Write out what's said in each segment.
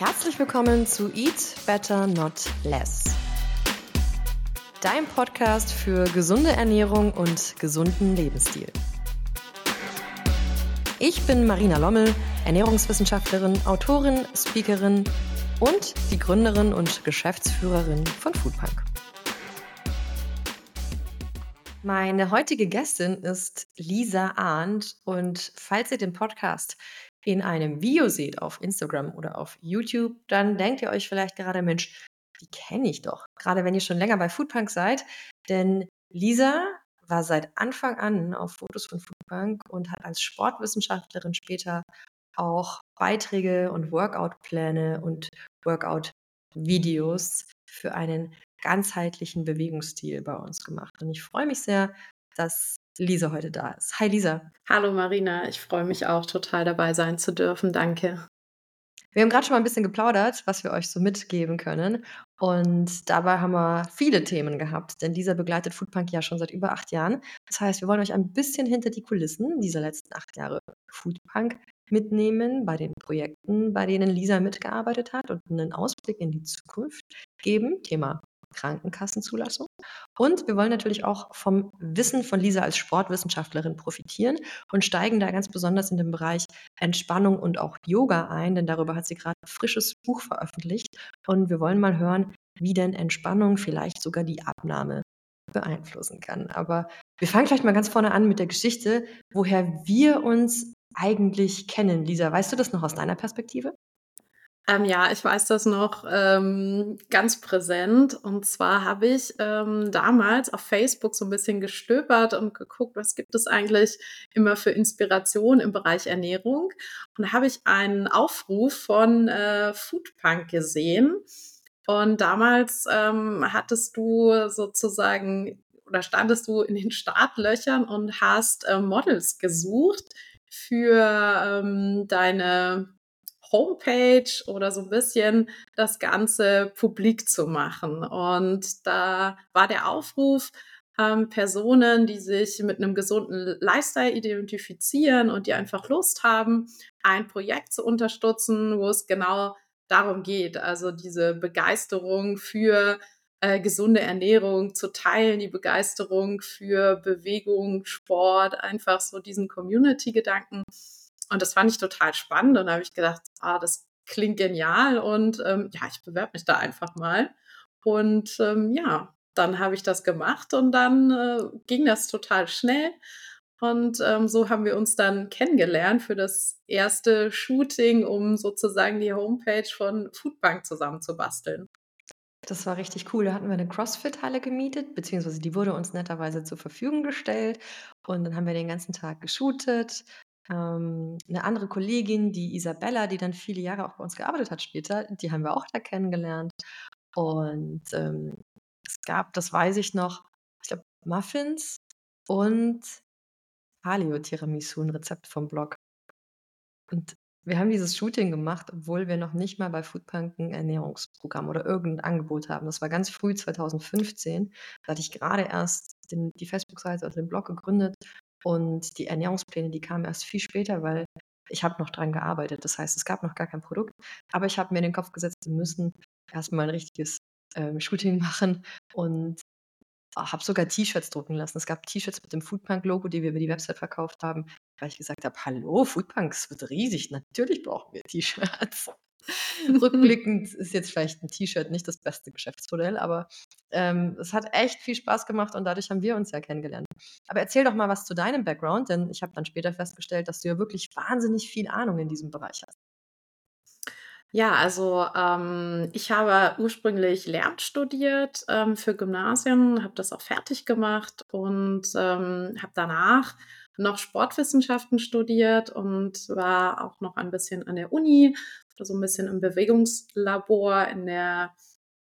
Herzlich willkommen zu Eat Better Not Less. Dein Podcast für gesunde Ernährung und gesunden Lebensstil. Ich bin Marina Lommel, Ernährungswissenschaftlerin, Autorin, Speakerin und die Gründerin und Geschäftsführerin von Foodpunk. Meine heutige Gästin ist Lisa Arndt und falls ihr den Podcast in einem Video seht auf Instagram oder auf YouTube, dann denkt ihr euch vielleicht gerade, Mensch, die kenne ich doch. Gerade wenn ihr schon länger bei Foodpunk seid. Denn Lisa war seit Anfang an auf Fotos von Foodpunk und hat als Sportwissenschaftlerin später auch Beiträge und Workout-Pläne und Workout-Videos für einen ganzheitlichen Bewegungsstil bei uns gemacht. Und ich freue mich sehr, dass Lisa heute da ist. Hi Lisa. Hallo Marina, ich freue mich auch total dabei sein zu dürfen. Danke. Wir haben gerade schon mal ein bisschen geplaudert, was wir euch so mitgeben können. Und dabei haben wir viele Themen gehabt, denn Lisa begleitet Foodpunk ja schon seit über acht Jahren. Das heißt, wir wollen euch ein bisschen hinter die Kulissen dieser letzten acht Jahre Foodpunk mitnehmen bei den Projekten, bei denen Lisa mitgearbeitet hat und einen Ausblick in die Zukunft geben. Thema Krankenkassenzulassung. Und wir wollen natürlich auch vom Wissen von Lisa als Sportwissenschaftlerin profitieren und steigen da ganz besonders in den Bereich Entspannung und auch Yoga ein, denn darüber hat sie gerade ein frisches Buch veröffentlicht. Und wir wollen mal hören, wie denn Entspannung vielleicht sogar die Abnahme beeinflussen kann. Aber wir fangen vielleicht mal ganz vorne an mit der Geschichte, woher wir uns eigentlich kennen. Lisa, weißt du das noch aus deiner Perspektive? Ähm, ja, ich weiß das noch ähm, ganz präsent. Und zwar habe ich ähm, damals auf Facebook so ein bisschen gestöbert und geguckt, was gibt es eigentlich immer für Inspiration im Bereich Ernährung. Und da habe ich einen Aufruf von äh, Foodpunk gesehen. Und damals ähm, hattest du sozusagen oder standest du in den Startlöchern und hast äh, Models gesucht für ähm, deine Homepage oder so ein bisschen das Ganze publik zu machen. Und da war der Aufruf, ähm, Personen, die sich mit einem gesunden Lifestyle identifizieren und die einfach Lust haben, ein Projekt zu unterstützen, wo es genau darum geht, also diese Begeisterung für äh, gesunde Ernährung zu teilen, die Begeisterung für Bewegung, Sport, einfach so diesen Community-Gedanken und das fand ich total spannend. Und da habe ich gedacht, ah, das klingt genial und ähm, ja, ich bewerbe mich da einfach mal. Und ähm, ja, dann habe ich das gemacht und dann äh, ging das total schnell. Und ähm, so haben wir uns dann kennengelernt für das erste Shooting, um sozusagen die Homepage von Foodbank zusammenzubasteln. Das war richtig cool. Da hatten wir eine CrossFit-Halle gemietet, beziehungsweise die wurde uns netterweise zur Verfügung gestellt. Und dann haben wir den ganzen Tag geshootet, ähm, 'ne andere Kollegin, die Isabella, die dann viele Jahre auch bei uns gearbeitet hat später, die haben wir auch da kennengelernt. Und, ähm, es gab, das weiß ich noch, ich glaube, Muffins und Paleo-Tiramisu, 'n Rezept vom Blog. Und wir haben dieses Shooting gemacht, obwohl wir noch nicht mal bei Foodpunk 'n Ernährungsprogramm oder irgendein Angebot haben. Das war ganz früh 2015. Da hatte ich gerade erst den die Facebook-Seite oder den Blog gegründet und die Ernährungspläne, die kamen erst viel später, weil ich habe noch dran gearbeitet. Das heißt, es gab noch gar kein Produkt. Aber ich habe mir in den Kopf gesetzt, wir müssen erstmal ein richtiges ähm, Shooting machen und habe sogar T-Shirts drucken lassen. Es gab T-Shirts mit dem Foodpunk-Logo, die wir über die Website verkauft haben, weil ich gesagt habe, hallo, Foodpunk, es wird riesig, natürlich brauchen wir T-Shirts. Rückblickend ist jetzt vielleicht ein T-Shirt nicht das beste Geschäftsmodell, aber ähm, es hat echt viel Spaß gemacht und dadurch haben wir uns ja kennengelernt. Aber erzähl doch mal was zu deinem Background, denn ich habe dann später festgestellt, dass du ja wirklich wahnsinnig viel Ahnung in diesem Bereich hast. Ja, also ähm, ich habe ursprünglich Lehramt studiert ähm, für Gymnasien, habe das auch fertig gemacht und ähm, habe danach noch Sportwissenschaften studiert und war auch noch ein bisschen an der Uni, so ein bisschen im Bewegungslabor in der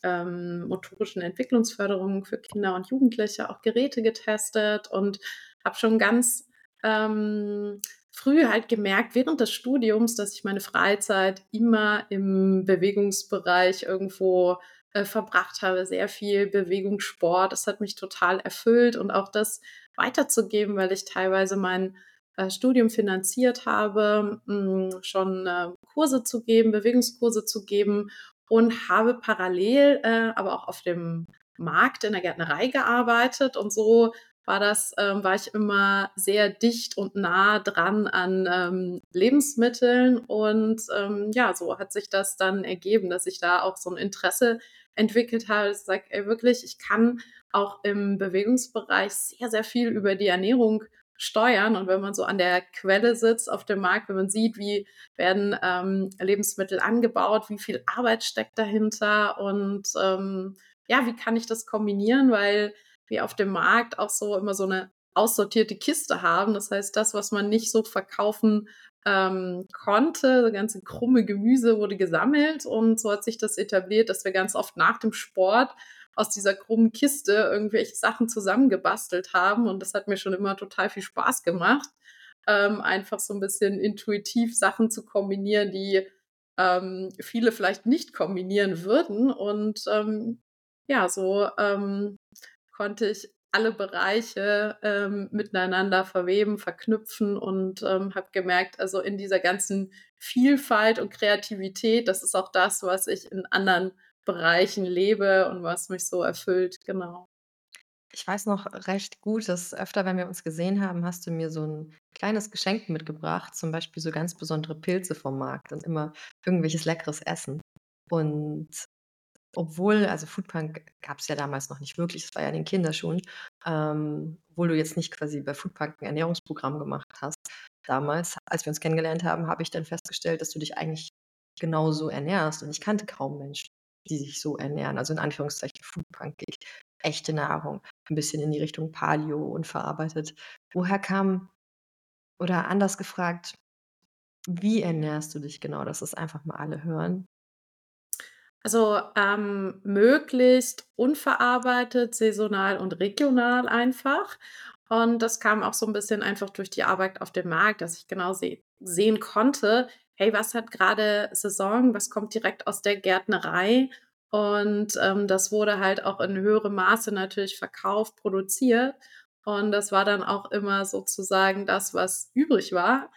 ähm, motorischen Entwicklungsförderung für Kinder und Jugendliche auch Geräte getestet und habe schon ganz ähm, früh halt gemerkt, während des Studiums, dass ich meine Freizeit immer im Bewegungsbereich irgendwo äh, verbracht habe. Sehr viel Bewegung, Sport. Das hat mich total erfüllt und auch das weiterzugeben, weil ich teilweise mein äh, Studium finanziert habe, mh, hm, schon äh, Kurse zu geben, Bewegungskurse zu geben und habe parallel äh, aber auch auf dem Markt in der Gärtnerei gearbeitet und so war das, ähm, war ich immer sehr dicht und nah dran an ähm, Lebensmitteln und ähm, ja, so hat sich das dann ergeben, dass ich da auch so ein Interesse entwickelt habe. Ich sage, wirklich, ich kann auch im Bewegungsbereich sehr, sehr viel über die Ernährung steuern. Und wenn man so an der Quelle sitzt auf dem Markt, wenn man sieht, wie werden ähm, Lebensmittel angebaut, wie viel Arbeit steckt dahinter und ähm, ja, wie kann ich das kombinieren, weil wir auf dem Markt auch so immer so eine aussortierte Kiste haben. Das heißt, das, was man nicht so verkaufen ähm, konnte, das ganze krumme Gemüse wurde gesammelt und so hat sich das etabliert, dass wir ganz oft nach dem Sport aus dieser krummen Kiste irgendwelche Sachen zusammengebastelt haben. Und das hat mir schon immer total viel Spaß gemacht, ähm, einfach so ein bisschen intuitiv Sachen zu kombinieren, die ähm, viele vielleicht nicht kombinieren würden. Und ähm, ja, so ähm, konnte ich alle Bereiche ähm, miteinander verweben, verknüpfen und ähm, habe gemerkt, also in dieser ganzen Vielfalt und Kreativität, das ist auch das, was ich in anderen Bereichen lebe und was mich so erfüllt, genau. Ich weiß noch recht gut, dass öfter, wenn wir uns gesehen haben, hast du mir so ein kleines Geschenk mitgebracht, zum Beispiel so ganz besondere Pilze vom Markt und immer irgendwelches leckeres Essen. Und obwohl also Foodpunk gab es ja damals noch nicht wirklich, das war ja in den Kinderschuhen, ähm, obwohl du jetzt nicht quasi bei Foodpunk 'n Ernährungsprogramm gemacht hast. Damals, als wir uns kennengelernt haben, habe ich dann festgestellt, dass du dich eigentlich genauso ernährst und ich kannte kaum Menschen, die sich so ernähren, also in Anführungszeichen foodpunkig, echte Nahrung, ein bisschen in die Richtung Paleo, unverarbeitet. Woher kam oder anders gefragt, wie ernährst du dich genau, dass das einfach mal alle hören? Also, ähm, möglichst unverarbeitet, saisonal und regional einfach. Und das kam auch so ein bisschen einfach durch die Arbeit auf dem Markt, dass ich genau seh sehen konnte: „Hey, was hat gerade Saison? Was kommt direkt aus der Gärtnerei?“ Und, ähm, das wurde halt auch in höherem Maße natürlich verkauft, produziert. Und das war dann auch immer sozusagen das, was übrig war.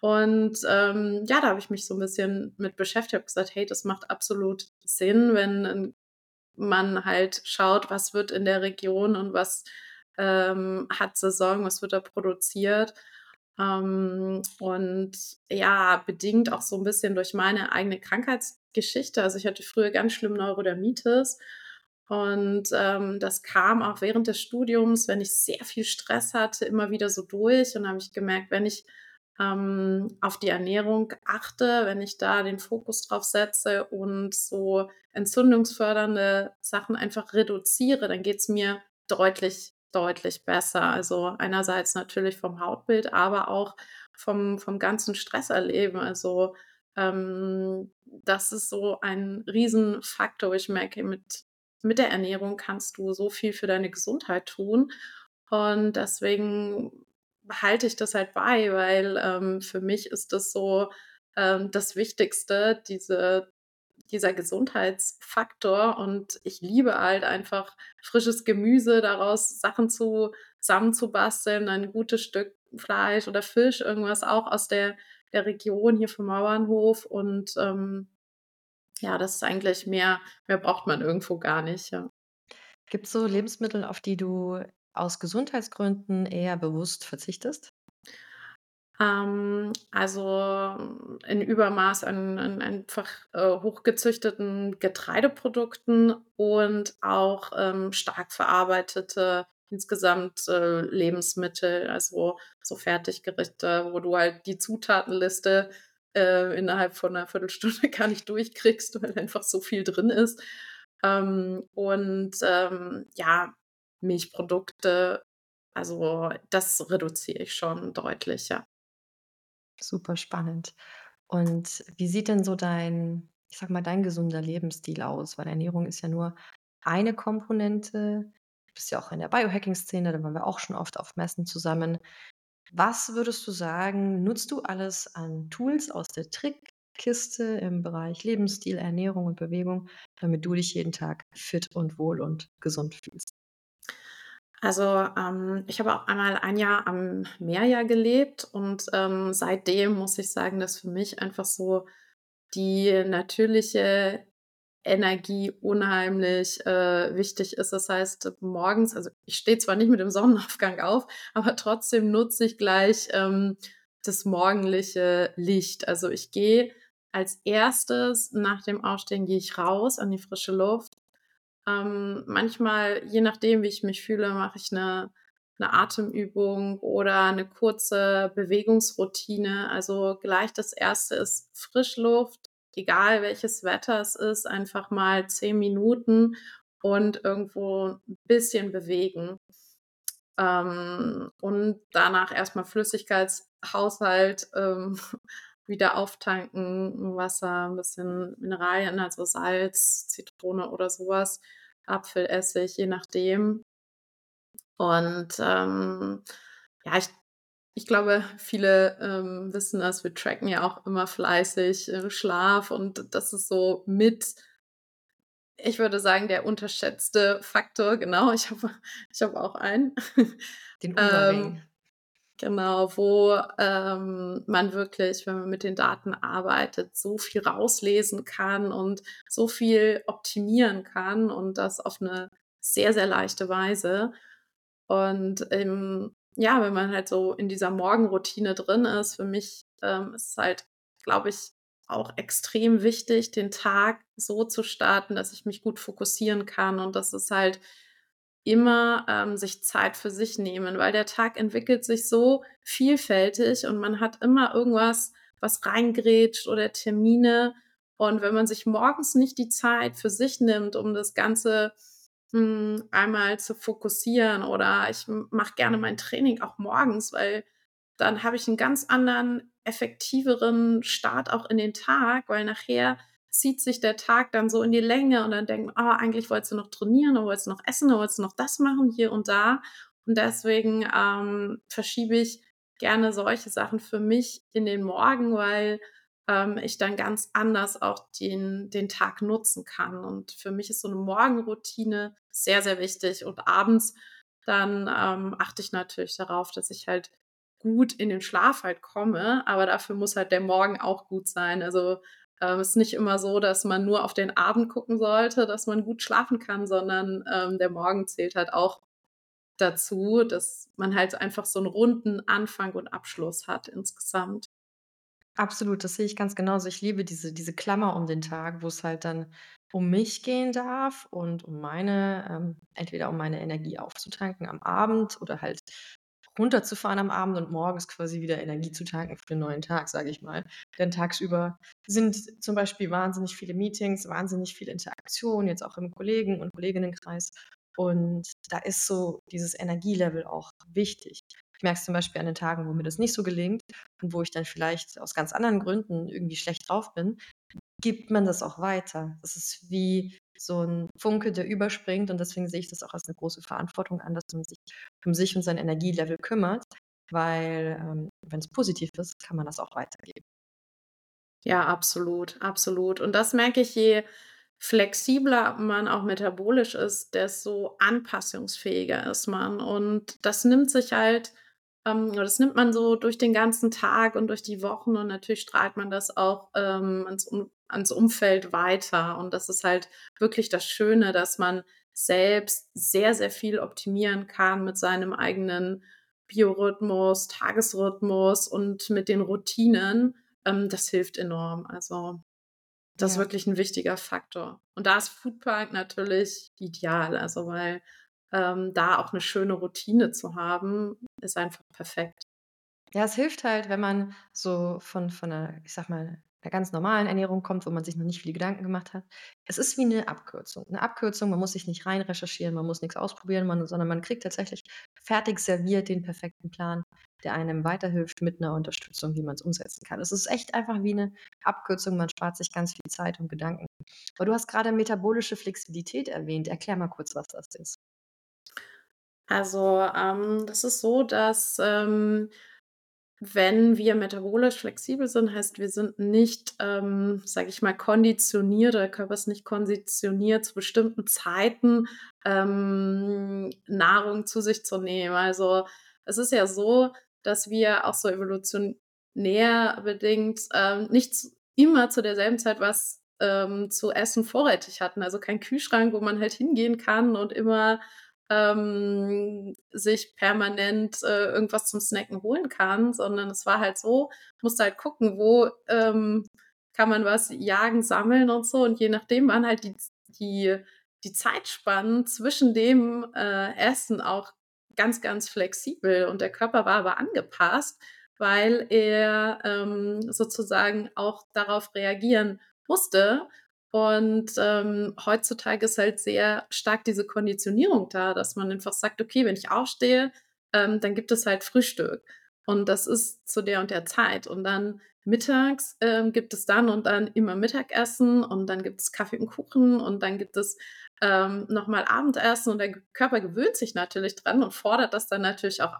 Und, ähm, ja, da habe ich mich so ein bisschen mit beschäftigt, habe gesagt: „Hey, das macht absolut Sinn, wenn man halt schaut, was wird in der Region und was, ähm, hat Saison, was wird da produziert. Ähm, und ja, bedingt auch so ein bisschen durch meine eigene Krankheitsgeschichte. Also, ich hatte früher ganz schlimm Neurodermitis und, ähm, das kam auch während des Studiums, wenn ich sehr viel Stress hatte, immer wieder so durch. Und habe ich gemerkt, wenn ich ähm, auf die Ernährung achte, wenn ich da den Fokus drauf setze und so entzündungsfördernde Sachen einfach reduziere, dann geht's mir deutlich, deutlich besser. Also einerseits natürlich vom Hautbild, aber auch vom, vom ganzen Stresserleben. Also ähm, das ist so ein Riesenfaktor. Ich merke, mit, mit der Ernährung kannst du so viel für deine Gesundheit tun. Und deswegen behalte ich das halt bei, weil, ähm, für mich ist das so, ähm, das Wichtigste, diese dieser Gesundheitsfaktor und ich liebe halt einfach frisches Gemüse, daraus Sachen zu zusammenzubasteln, ein gutes Stück Fleisch oder Fisch, irgendwas auch aus der der Region hier vom Bauernhof und, ähm, ja, das ist eigentlich mehr mehr braucht man irgendwo gar nicht, ja. Gibt's so Lebensmittel, auf die du aus Gesundheitsgründen eher bewusst verzichtest? Ähm, also, in Übermaß an an einfach, äh, hochgezüchteten Getreideprodukten und auch, ähm, stark verarbeitete insgesamt, äh, Lebensmittel, also so Fertiggerichte, wo du halt die Zutatenliste, äh, innerhalb von einer Viertelstunde gar nicht durchkriegst, weil einfach so viel drin ist. Ähm, und, ähm, ja, Milchprodukte, also das reduziere ich schon deutlich, ja. Super spannend. Und wie sieht denn so dein, ich sage mal, dein gesunder Lebensstil aus? Weil Ernährung ist ja nur eine Komponente. Du bist ja auch in der Biohacking-Szene, da waren wir auch schon oft auf Messen zusammen. Was würdest du sagen, nutzt du alles an Tools aus der Trickkiste im Bereich Lebensstil, Ernährung und Bewegung, damit du dich jeden Tag fit und wohl und gesund fühlst? Also, ähm, ich habe auch einmal ein Jahr am Meer ja gelebt und, ähm, seitdem muss ich sagen, dass für mich einfach so die natürliche Energie unheimlich äh, wichtig ist. Das heißt, morgens, also ich stehe zwar nicht mit dem Sonnenaufgang auf, aber trotzdem nutze ich gleich ähm, das morgendliche Licht. Also ich gehe als erstes nach dem Aufstehen gehe ich raus an die frische Luft. Ähm, manchmal, je nachdem, wie ich mich fühle, mache ich eine, eine Atemübung oder eine kurze Bewegungsroutine. Also gleich das erste ist Frischluft, egal welches Wetter es ist, einfach mal zehn Minuten und irgendwo ein bisschen bewegen. Ähm, und danach erstmal Flüssigkeitshaushalt ähm, wieder auftanken, Wasser, ein bisschen Mineralien, also Salz, Zitrone oder sowas, Apfelessig, je nachdem. Und ähm, ja, ich ich glaube, viele ähm, wissen das. Wir tracken ja auch immer fleißig äh, Schlaf und das ist so mit, ich würde sagen, der unterschätzte Faktor. Genau, ich habe ich hab auch einen. Den Übergang. ähm, genau, wo ähm, man wirklich, wenn man mit den Daten arbeitet, so viel rauslesen kann und so viel optimieren kann und das auf eine sehr, sehr leichte Weise. Und ähm, ja, wenn man halt so in dieser Morgenroutine drin ist, für mich ähm, ist es halt, glaube ich, auch extrem wichtig, den Tag so zu starten, dass ich mich gut fokussieren kann und dass es halt immer ähm, sich Zeit für sich nehmen, weil der Tag entwickelt sich so vielfältig und man hat immer irgendwas, was reingrätscht oder Termine. Und wenn man sich morgens nicht die Zeit für sich nimmt, um das Ganze hm, einmal zu fokussieren oder ich mache gerne mein Training auch morgens, weil dann habe ich einen ganz anderen, effektiveren Start auch in den Tag, weil nachher zieht sich der Tag dann so in die Länge und dann denkt man, oh, eigentlich wolltest du noch trainieren oder wolltest du noch essen oder wolltest du noch das machen hier und da. Und deswegen ähm, verschiebe ich gerne solche Sachen für mich in den Morgen, weil ähm, ich dann ganz anders auch den, den Tag nutzen kann. Und für mich ist so eine Morgenroutine sehr, sehr wichtig. Und abends dann ähm, achte ich natürlich darauf, dass ich halt gut in den Schlaf halt komme, aber dafür muss halt der Morgen auch gut sein. Also ähm, es ist nicht immer so, dass man nur auf den Abend gucken sollte, dass man gut schlafen kann, sondern ähm, der Morgen zählt halt auch dazu, dass man halt einfach so einen runden Anfang und Abschluss hat insgesamt. Absolut, das sehe ich ganz genauso. Ich liebe diese diese Klammer um den Tag, wo es halt dann um mich gehen darf und um meine ähm, entweder um meine Energie aufzutanken am Abend oder halt runterzufahren am Abend und morgens quasi wieder Energie zu tanken für den neuen Tag, sage ich mal. Denn tagsüber sind zum Beispiel wahnsinnig viele Meetings, wahnsinnig viel Interaktion, jetzt auch im Kollegen und Kolleginnenkreis. Und da ist so dieses Energielevel auch wichtig. Ich merke es zum Beispiel an den Tagen, wo mir das nicht so gelingt und wo ich dann vielleicht aus ganz anderen Gründen irgendwie schlecht drauf bin, gibt man das auch weiter. Das ist wie so ein Funke, der überspringt und deswegen sehe ich das auch als eine große Verantwortung an, dass man sich um sich und sein Energielevel kümmert, weil, ähm, es positiv ist, kann man das auch weitergeben. Ja, absolut, absolut. Und das merke ich, je flexibler man auch metabolisch ist, desto anpassungsfähiger ist man. Und das nimmt sich halt ähm, das nimmt man so durch den ganzen Tag und durch die Wochen und natürlich strahlt man das auch ähm, um, ans Umfeld weiter. Und das ist halt wirklich das Schöne, dass man selbst sehr, sehr viel optimieren kann mit seinem eigenen Biorhythmus, Tagesrhythmus und mit den Routinen. Ähm, das hilft enorm. Also das ist Ja. wirklich ein wichtiger Faktor. Und da ist Foodpark natürlich ideal, also weil ähm, da auch eine schöne Routine zu haben, ist einfach perfekt. Ja, es hilft halt, wenn man so von von 'ner, ich sage mal, 'ner ganz normalen Ernährung kommt, wo man sich noch nicht viele Gedanken gemacht hat. Es ist wie 'ne Abkürzung. 'Ne Abkürzung, man muss sich nicht rein recherchieren, man muss nix ausprobieren, man sondern man kriegt tatsächlich fertig serviert den perfekten Plan, der einem weiterhilft mit 'ner Unterstützung, wie man's umsetzen kann. Es ist echt einfach wie 'ne Abkürzung, man spart sich ganz viel Zeit und Gedanken. Aber du hast grade metabolische Flexibilität erwähnt. Erklär mal kurz, was das ist. Also, ähm, das ist so, dass, ähm, wenn wir metabolisch flexibel sind, heißt, wir sind nicht, ähm, sage ich mal, konditioniert der Körper ist nicht konditioniert, zu bestimmten Zeiten, ähm, Nahrung zu sich zu nehmen. Also, es ist ja so, dass wir auch so evolutionär bedingt, ähm, nicht immer zu derselben Zeit was ähm, zu essen vorrätig hatten. Also kein Kühlschrank, wo man halt hingehen kann und immer ähm, sich permanent äh, irgendwas zum Snacken holen kann, sondern es war halt so, musste halt gucken, wo ähm, kann man was jagen, sammeln und so. Und je nachdem waren halt die, die, die Zeitspannen zwischen dem äh, Essen auch ganz, ganz flexibel. Und der Körper war aber angepasst, weil er ähm, sozusagen auch darauf reagieren musste. Und ähm, heutzutage ist halt sehr stark diese Konditionierung da, dass man einfach sagt, okay, wenn ich aufstehe, ähm, dann gibt es halt Frühstück. Und das ist zu der und der Zeit. Und dann mittags ähm, gibt es dann und dann immer Mittagessen und dann gibt es Kaffee und Kuchen und dann gibt es ähm, nochmal Abendessen und der Körper gewöhnt sich natürlich dran und fordert das dann natürlich auch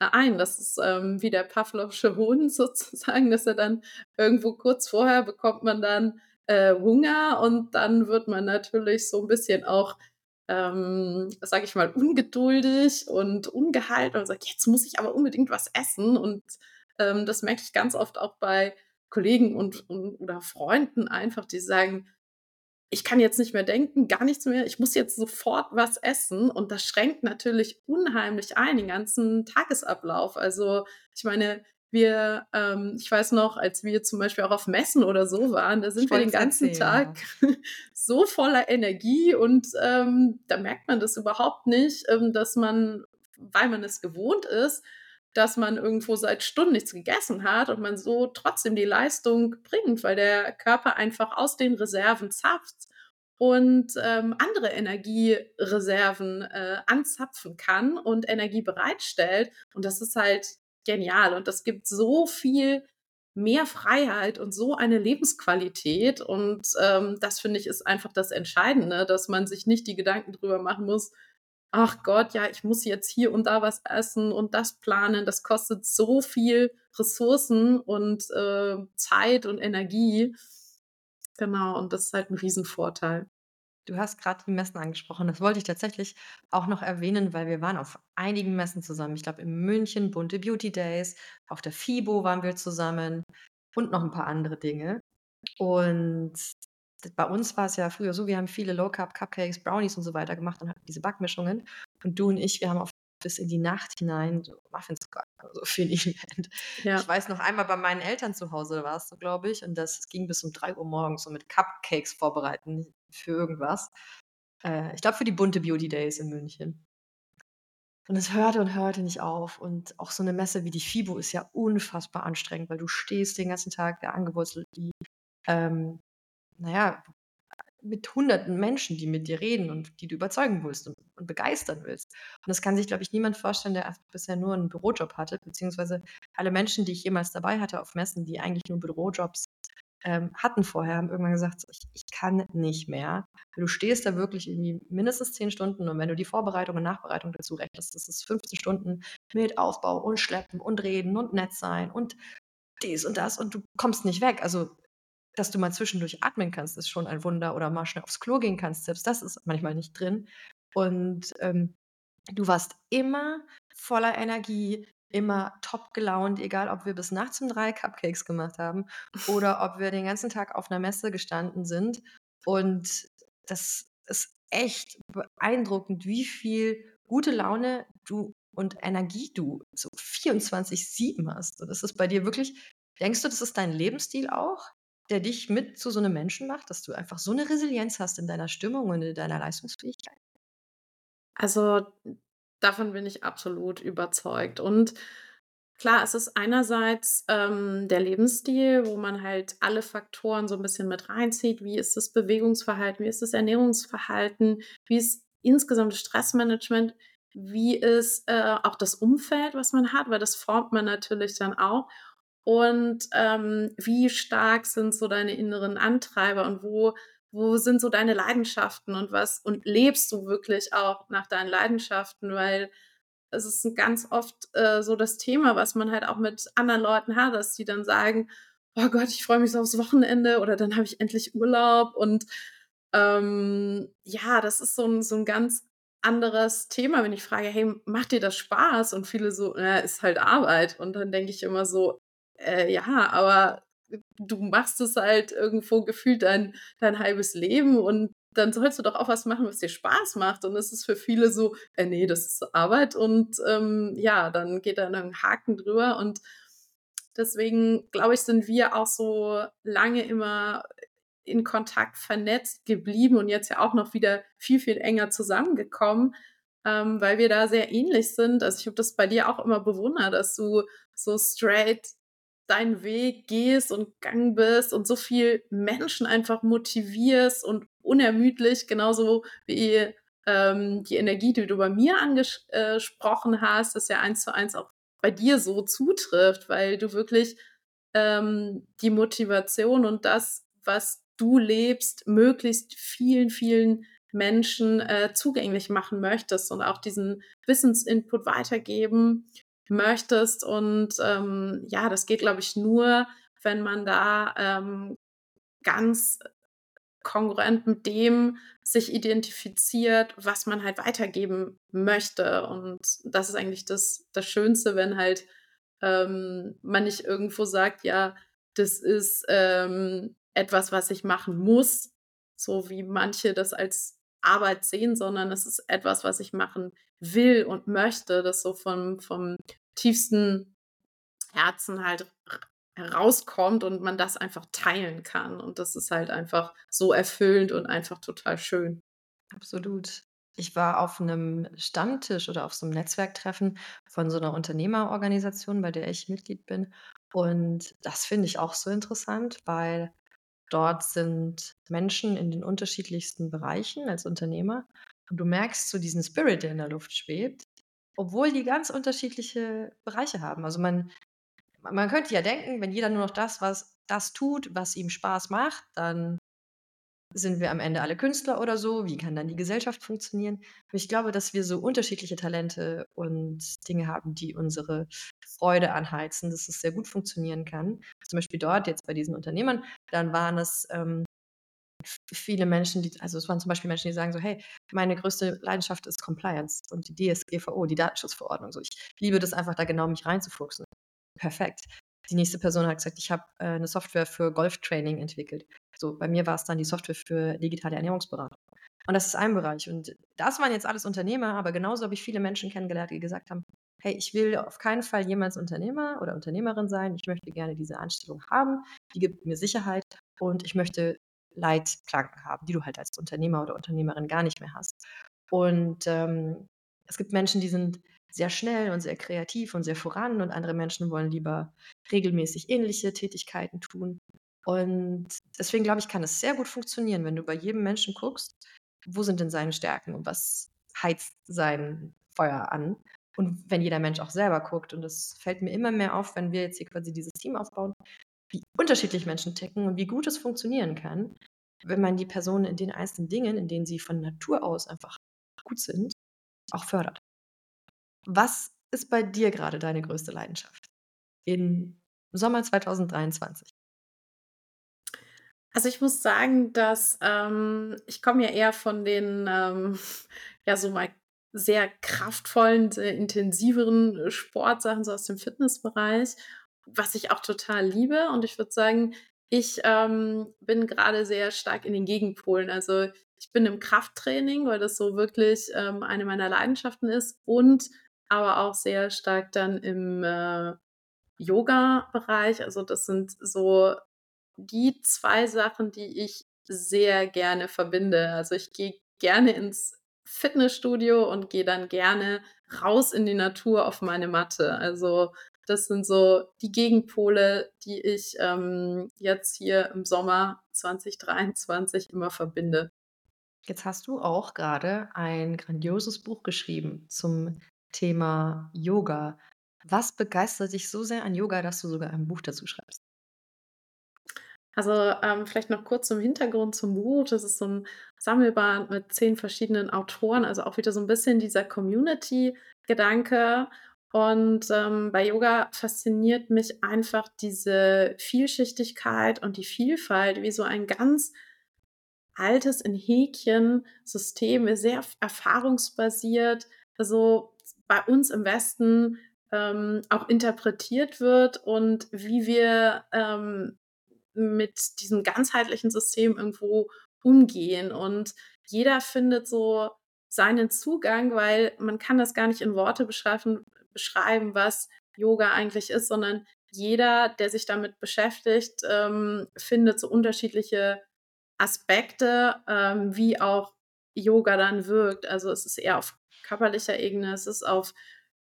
ein. Das ist ähm, wie der Pavlovsche Hund sozusagen, dass er dann irgendwo kurz vorher bekommt man dann äh, Hunger und dann wird man natürlich so ein bisschen auch, ähm, sage ich mal, ungeduldig und ungehalten und sagt, jetzt muss ich aber unbedingt was essen. Und ähm, das merke ich ganz oft auch bei Kollegen und, und oder Freunden einfach, die sagen, ich kann jetzt nicht mehr denken, gar nichts mehr, ich muss jetzt sofort was essen und das schränkt natürlich unheimlich ein, den ganzen Tagesablauf. Also ich meine, wir, ähm, ich weiß noch, als wir zum Beispiel auch auf Messen oder so waren, da sind wir den ganzen erzählen, Tag so voller Energie und ähm, da merkt man das überhaupt nicht, ähm, dass man, weil man es gewohnt ist, dass man irgendwo seit Stunden nichts gegessen hat und man so trotzdem die Leistung bringt, weil der Körper einfach aus den Reserven zapft und ähm, andere Energiereserven äh, anzapfen kann und Energie bereitstellt. Und das ist halt genial. Und das gibt so viel mehr Freiheit und so eine Lebensqualität. Und ähm, das finde ich ist einfach das Entscheidende, dass man sich nicht die Gedanken drüber machen muss, ach Gott, ja, ich muss jetzt hier und da was essen und das planen. Das kostet so viel Ressourcen und äh, Zeit und Energie. Genau, und das ist halt ein Riesenvorteil. Du hast gerade die Messen angesprochen. Das wollte ich tatsächlich auch noch erwähnen, weil wir waren auf einigen Messen zusammen. Ich glaube, in München, bunte Beauty Days, auf der FIBO waren wir zusammen und noch ein paar andere Dinge. Und bei uns war es ja früher so, wir haben viele Low Carb Cupcakes, Brownies und so weiter gemacht und hatten diese Backmischungen. Und du und ich, wir haben auf bis in die Nacht hinein so Muffins gebacken, also für ein Event. Ja. Ich weiß noch einmal bei meinen Eltern zu Hause warst du, glaube ich, und das ging bis um 3 Uhr morgens so mit Cupcakes vorbereiten für irgendwas. Äh, ich glaube für die bunte Beauty Days in München. Und es hörte und hörte nicht auf. Und auch so eine Messe wie die FIBO ist ja unfassbar anstrengend, weil du stehst den ganzen Tag da angewurzelt, die ähm, naja, mit hunderten Menschen, die mit dir reden und die du überzeugen willst und, und begeistern willst. Und das kann sich, glaube ich, niemand vorstellen, der bisher nur einen Bürojob hatte, beziehungsweise alle Menschen, die ich jemals dabei hatte auf Messen, die eigentlich nur Bürojobs ähm, hatten vorher, haben irgendwann gesagt, ich, ich kann nicht mehr. Du stehst da wirklich irgendwie mindestens zehn Stunden und wenn du die Vorbereitung und Nachbereitung dazu rechnest, das ist 15 Stunden mit Aufbau und Schleppen und Reden und nett sein und dies und das und du kommst nicht weg. Also dass du mal zwischendurch atmen kannst, ist schon ein Wunder oder mal schnell aufs Klo gehen kannst. Selbst das ist manchmal nicht drin. Und ähm, du warst immer voller Energie, immer top gelaunt, egal ob wir bis nachts um drei Cupcakes gemacht haben oder ob wir den ganzen Tag auf einer Messe gestanden sind. Und das ist echt beeindruckend, wie viel gute Laune du und Energie du so 24-7 hast. Und das ist bei dir wirklich, denkst du, das ist dein Lebensstil auch? der dich mit zu so einem Menschen macht, dass du einfach so eine Resilienz hast in deiner Stimmung und in deiner Leistungsfähigkeit? Also, davon bin ich absolut überzeugt. Und klar, es ist einerseits ähm, der Lebensstil, wo man halt alle Faktoren so ein bisschen mit reinzieht. Wie ist das Bewegungsverhalten? Wie ist das Ernährungsverhalten? Wie ist insgesamt das Stressmanagement? Wie ist äh, auch das Umfeld, was man hat? Weil das formt man natürlich dann auch und ähm, wie stark sind so deine inneren Antreiber und wo, wo sind so deine Leidenschaften und was und lebst du wirklich auch nach deinen Leidenschaften, weil es ist ganz oft äh, so das Thema, was man halt auch mit anderen Leuten hat, dass die dann sagen, oh Gott, ich freue mich so aufs Wochenende oder dann habe ich endlich Urlaub und ähm, ja, das ist so ein, so ein ganz anderes Thema, wenn ich frage, hey, macht dir das Spaß? Und viele so, na, ist halt Arbeit. Und dann denke ich immer so, äh, ja, aber du machst es halt irgendwo gefühlt dein, dein halbes Leben und dann sollst du doch auch was machen, was dir Spaß macht. Und es ist für viele so, äh, nee, das ist Arbeit und ähm, ja, dann geht da ein Haken drüber und deswegen glaube ich, sind wir auch so lange immer in Kontakt vernetzt geblieben und jetzt ja auch noch wieder viel, viel enger zusammengekommen, ähm, weil wir da sehr ähnlich sind. Also ich habe das bei dir auch immer bewundert, dass du so straight deinen Weg gehst und gang bist und so viel Menschen einfach motivierst und unermüdlich, genauso wie ähm, die Energie, die du bei mir angesprochen hast, das ja eins zu eins auch bei dir so zutrifft, weil du wirklich ähm, die Motivation und das, was du lebst, möglichst vielen, vielen Menschen äh, zugänglich machen möchtest und auch diesen Wissensinput weitergeben möchtest. Und ähm, ja, das geht, glaube ich, nur, wenn man da ähm, ganz kongruent mit dem sich identifiziert, was man halt weitergeben möchte. Und das ist eigentlich das, das Schönste, wenn halt ähm, man nicht irgendwo sagt, ja, das ist ähm, etwas, was ich machen muss, so wie manche das als Arbeit sehen, sondern es ist etwas, was ich machen will und möchte, das so vom, vom tiefsten Herzen halt herauskommt und man das einfach teilen kann. Und das ist halt einfach so erfüllend und einfach total schön. Absolut. Ich war auf einem Stammtisch oder auf so einem Netzwerktreffen von so einer Unternehmerorganisation, bei der ich Mitglied bin. Und das finde ich auch so interessant, weil dort sind Menschen in den unterschiedlichsten Bereichen als Unternehmer. Und du merkst so diesen Spirit, der in der Luft schwebt, obwohl die ganz unterschiedliche Bereiche haben. Also man man könnte ja denken, wenn jeder nur noch das, was das tut, was ihm Spaß macht, dann sind wir am Ende alle Künstler oder so? Wie kann dann die Gesellschaft funktionieren? Ich glaube, dass wir so unterschiedliche Talente und Dinge haben, die unsere Freude anheizen, dass es sehr gut funktionieren kann. Zum Beispiel dort, jetzt bei diesen Unternehmern, dann waren es ähm, viele Menschen, die, also es waren zum Beispiel Menschen, die sagen so, hey, meine größte Leidenschaft ist Compliance und die DSGVO, die Datenschutzverordnung. So, ich liebe das einfach, da genau mich reinzufuchsen. Perfekt. Die nächste Person hat gesagt, ich habe äh, eine Software für Golftraining entwickelt. So, bei mir war es dann die Software für digitale Ernährungsberatung. Und das ist ein Bereich. Und das waren jetzt alles Unternehmer, aber genauso habe ich viele Menschen kennengelernt, die gesagt haben, hey, ich will auf keinen Fall jemals Unternehmer oder Unternehmerin sein. Ich möchte gerne diese Anstellung haben. Die gibt mir Sicherheit und ich möchte Leitplanken haben, die du halt als Unternehmer oder Unternehmerin gar nicht mehr hast. Und ähm, es gibt Menschen, die sind sehr schnell und sehr kreativ und sehr voran und andere Menschen wollen lieber regelmäßig ähnliche Tätigkeiten tun. Und deswegen glaube ich, kann es sehr gut funktionieren, wenn du bei jedem Menschen guckst, wo sind denn seine Stärken und was heizt sein Feuer an. Und wenn jeder Mensch auch selber guckt, und das fällt mir immer mehr auf, wenn wir jetzt hier quasi dieses Team aufbauen, wie unterschiedlich Menschen ticken und wie gut es funktionieren kann, wenn man die Personen in den einzelnen Dingen, in denen sie von Natur aus einfach gut sind, auch fördert. Was ist bei dir gerade deine größte Leidenschaft im Sommer 2023? Also ich muss sagen, dass ähm, ich komme ja eher von den ähm, ja so mal sehr kraftvollen, sehr intensiveren Sportsachen so aus dem Fitnessbereich, was ich auch total liebe. Und ich würde sagen, ich ähm, bin gerade sehr stark in den Gegenpolen. Also ich bin im Krafttraining, weil das so wirklich ähm, eine meiner Leidenschaften ist und aber auch sehr stark dann im äh, Yoga-Bereich. Also das sind so die zwei Sachen, die ich sehr gerne verbinde. Also ich gehe gerne ins Fitnessstudio und gehe dann gerne raus in die Natur auf meine Matte. Also das sind so die Gegenpole, die ich ähm, jetzt hier im Sommer 2023 immer verbinde. Jetzt hast du auch gerade ein grandioses Buch geschrieben zum Thema Yoga. Was begeistert dich so sehr an Yoga, dass du sogar ein Buch dazu schreibst? Also ähm, vielleicht noch kurz zum Hintergrund zum Buch. Das ist so ein Sammelband mit zehn verschiedenen Autoren, also auch wieder so ein bisschen dieser Community-Gedanke. Und ähm, bei Yoga fasziniert mich einfach diese Vielschichtigkeit und die Vielfalt, wie so ein ganz altes in Häkchen System, sehr erfahrungsbasiert. Also bei uns im Westen ähm, auch interpretiert wird und wie wir ähm, mit diesem ganzheitlichen System irgendwo umgehen. Und jeder findet so seinen Zugang, weil man kann das gar nicht in Worte beschreiben, beschreiben was Yoga eigentlich ist, sondern jeder, der sich damit beschäftigt, ähm, findet so unterschiedliche Aspekte, ähm, wie auch Yoga dann wirkt. Also es ist eher auf körperlicher Ebene, es ist auf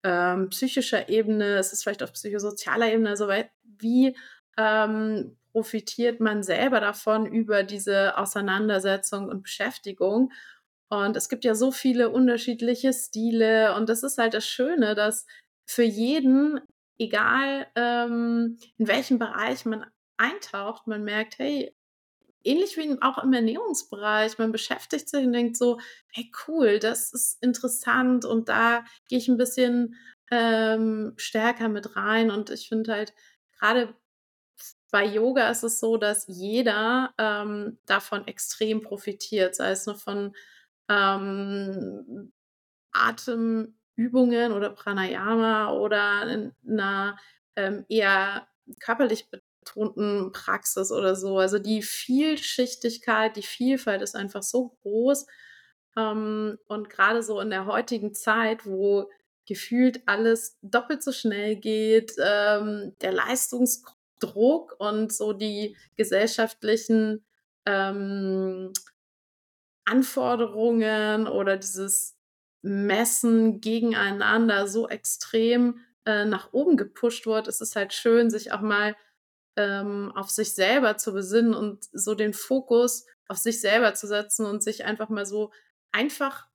ähm, psychischer Ebene, es ist vielleicht auf psychosozialer Ebene, also wie ähm, profitiert man selber davon über diese Auseinandersetzung und Beschäftigung. Und es gibt ja so viele unterschiedliche Stile und das ist halt das Schöne, dass für jeden, egal ähm, in welchem Bereich man eintaucht, man merkt, hey, ähnlich wie auch im Ernährungsbereich, man beschäftigt sich und denkt so, hey cool, das ist interessant und da gehe ich ein bisschen ähm, stärker mit rein. Und ich finde halt, gerade bei Yoga ist es so, dass jeder ähm, davon extrem profitiert, sei es nur von ähm, Atemübungen oder Pranayama oder in einer ähm, eher körperlich betonten Praxis oder so. Also die Vielschichtigkeit, die Vielfalt ist einfach so groß. Ähm, und gerade so in der heutigen Zeit, wo gefühlt alles doppelt so schnell geht, ähm, der Leistungsdruck und so die gesellschaftlichen ähm, Anforderungen oder dieses Messen gegeneinander so extrem äh, nach oben gepusht wird, ist es halt schön, sich auch mal ähm, auf sich selber zu besinnen und so den Fokus auf sich selber zu setzen und sich einfach mal so einfach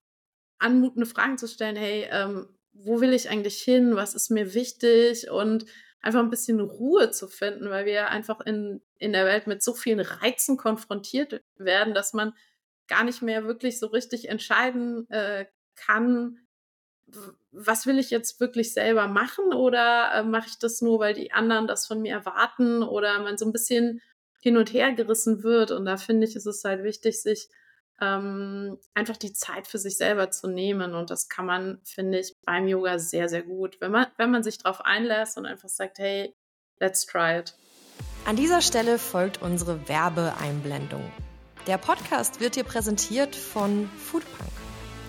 anmutende Fragen zu stellen, hey, ähm, wo will ich eigentlich hin, was ist mir wichtig? Und einfach ein bisschen Ruhe zu finden, weil wir einfach in, in der Welt mit so vielen Reizen konfrontiert werden, dass man gar nicht mehr wirklich so richtig entscheiden äh, kann, was will ich jetzt wirklich selber machen oder äh, mache ich das nur, weil die anderen das von mir erwarten oder man so ein bisschen hin und her gerissen wird. Und da finde ich, ist es halt wichtig, sich ähm, einfach die Zeit für sich selber zu nehmen. Und das kann man, finde ich, beim Yoga sehr, sehr gut, wenn man, wenn man sich darauf einlässt und einfach sagt, hey, let's try it. An dieser Stelle folgt unsere Werbeeinblendung. Der Podcast wird dir präsentiert von Foodpunk.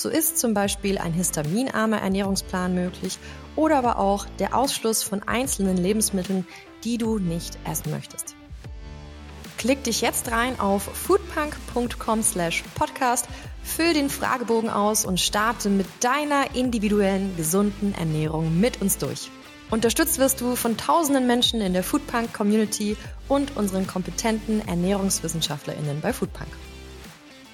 So ist zum Beispiel ein histaminarmer Ernährungsplan möglich oder aber auch der Ausschluss von einzelnen Lebensmitteln, die du nicht essen möchtest. Klick dich jetzt rein auf foodpunk.com/podcast, füll den Fragebogen aus und starte mit deiner individuellen gesunden Ernährung mit uns durch. Unterstützt wirst du von tausenden Menschen in der Foodpunk Community und unseren kompetenten Ernährungswissenschaftlerinnen bei Foodpunk.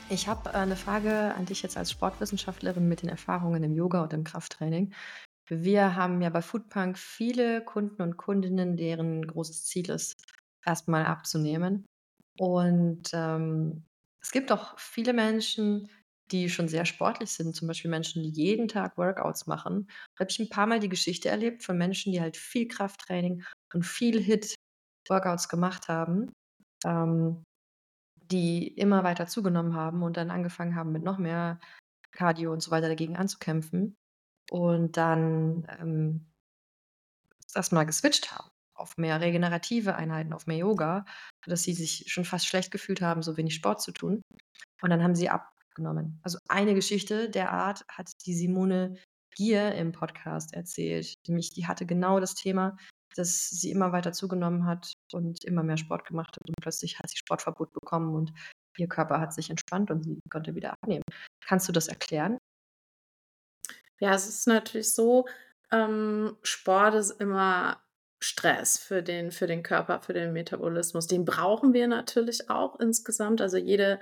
Ich habe äh, eine Frage an dich jetzt als Sportwissenschaftlerin mit den Erfahrungen im Yoga und im Krafttraining. Wir haben ja bei Foodpunk viele Kunden und Kundinnen, deren großes Ziel ist, erstmal abzunehmen. Und ähm, es gibt auch viele Menschen, die schon sehr sportlich sind, zum Beispiel Menschen, die jeden Tag Workouts machen. Da habe ich ein paar Mal die Geschichte erlebt von Menschen, die halt viel Krafttraining und viel Hit-Workouts gemacht haben. Ähm, die immer weiter zugenommen haben und dann angefangen haben, mit noch mehr Cardio und so weiter dagegen anzukämpfen und dann ähm, das mal geswitcht haben auf mehr regenerative Einheiten, auf mehr Yoga, dass sie sich schon fast schlecht gefühlt haben, so wenig Sport zu tun. Und dann haben sie abgenommen. Also eine Geschichte der Art hat die Simone Gier im Podcast erzählt. Nämlich, die hatte genau das Thema, dass sie immer weiter zugenommen hat und immer mehr Sport gemacht hat und plötzlich hat sie Sportverbot bekommen und ihr Körper hat sich entspannt und sie konnte wieder abnehmen. Kannst du das erklären? Ja, es ist natürlich so, Ähm, Sport ist immer Stress für den für den Körper, für den Metabolismus. Den brauchen wir natürlich auch insgesamt. Also, jede,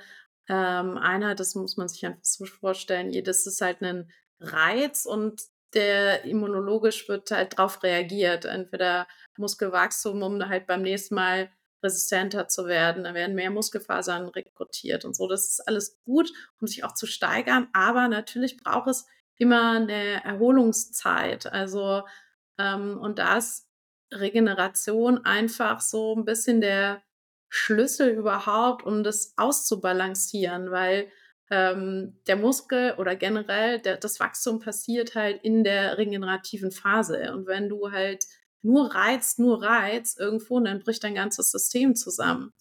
ähm, Einheit, das muss man sich einfach so vorstellen, jedes ist halt 'nen Reiz und der immunologisch wird halt drauf reagiert. Entweder Muskelwachstum, um halt beim nächsten Mal resistenter zu werden. Da werden mehr Muskelfasern rekrutiert und so. Das ist alles gut, um sich auch zu steigern, aber natürlich braucht es immer 'ne Erholungszeit. Also, ähm, und da ist Regeneration einfach so 'n bisschen der Schlüssel überhaupt, um das auszubalancieren, weil, ähm, der Muskel oder generell der das Wachstum passiert halt in der regenerativen Phase. Und wenn du halt nur reizt, nur reizt irgendwo, dann bricht dein ganzes System zusammen.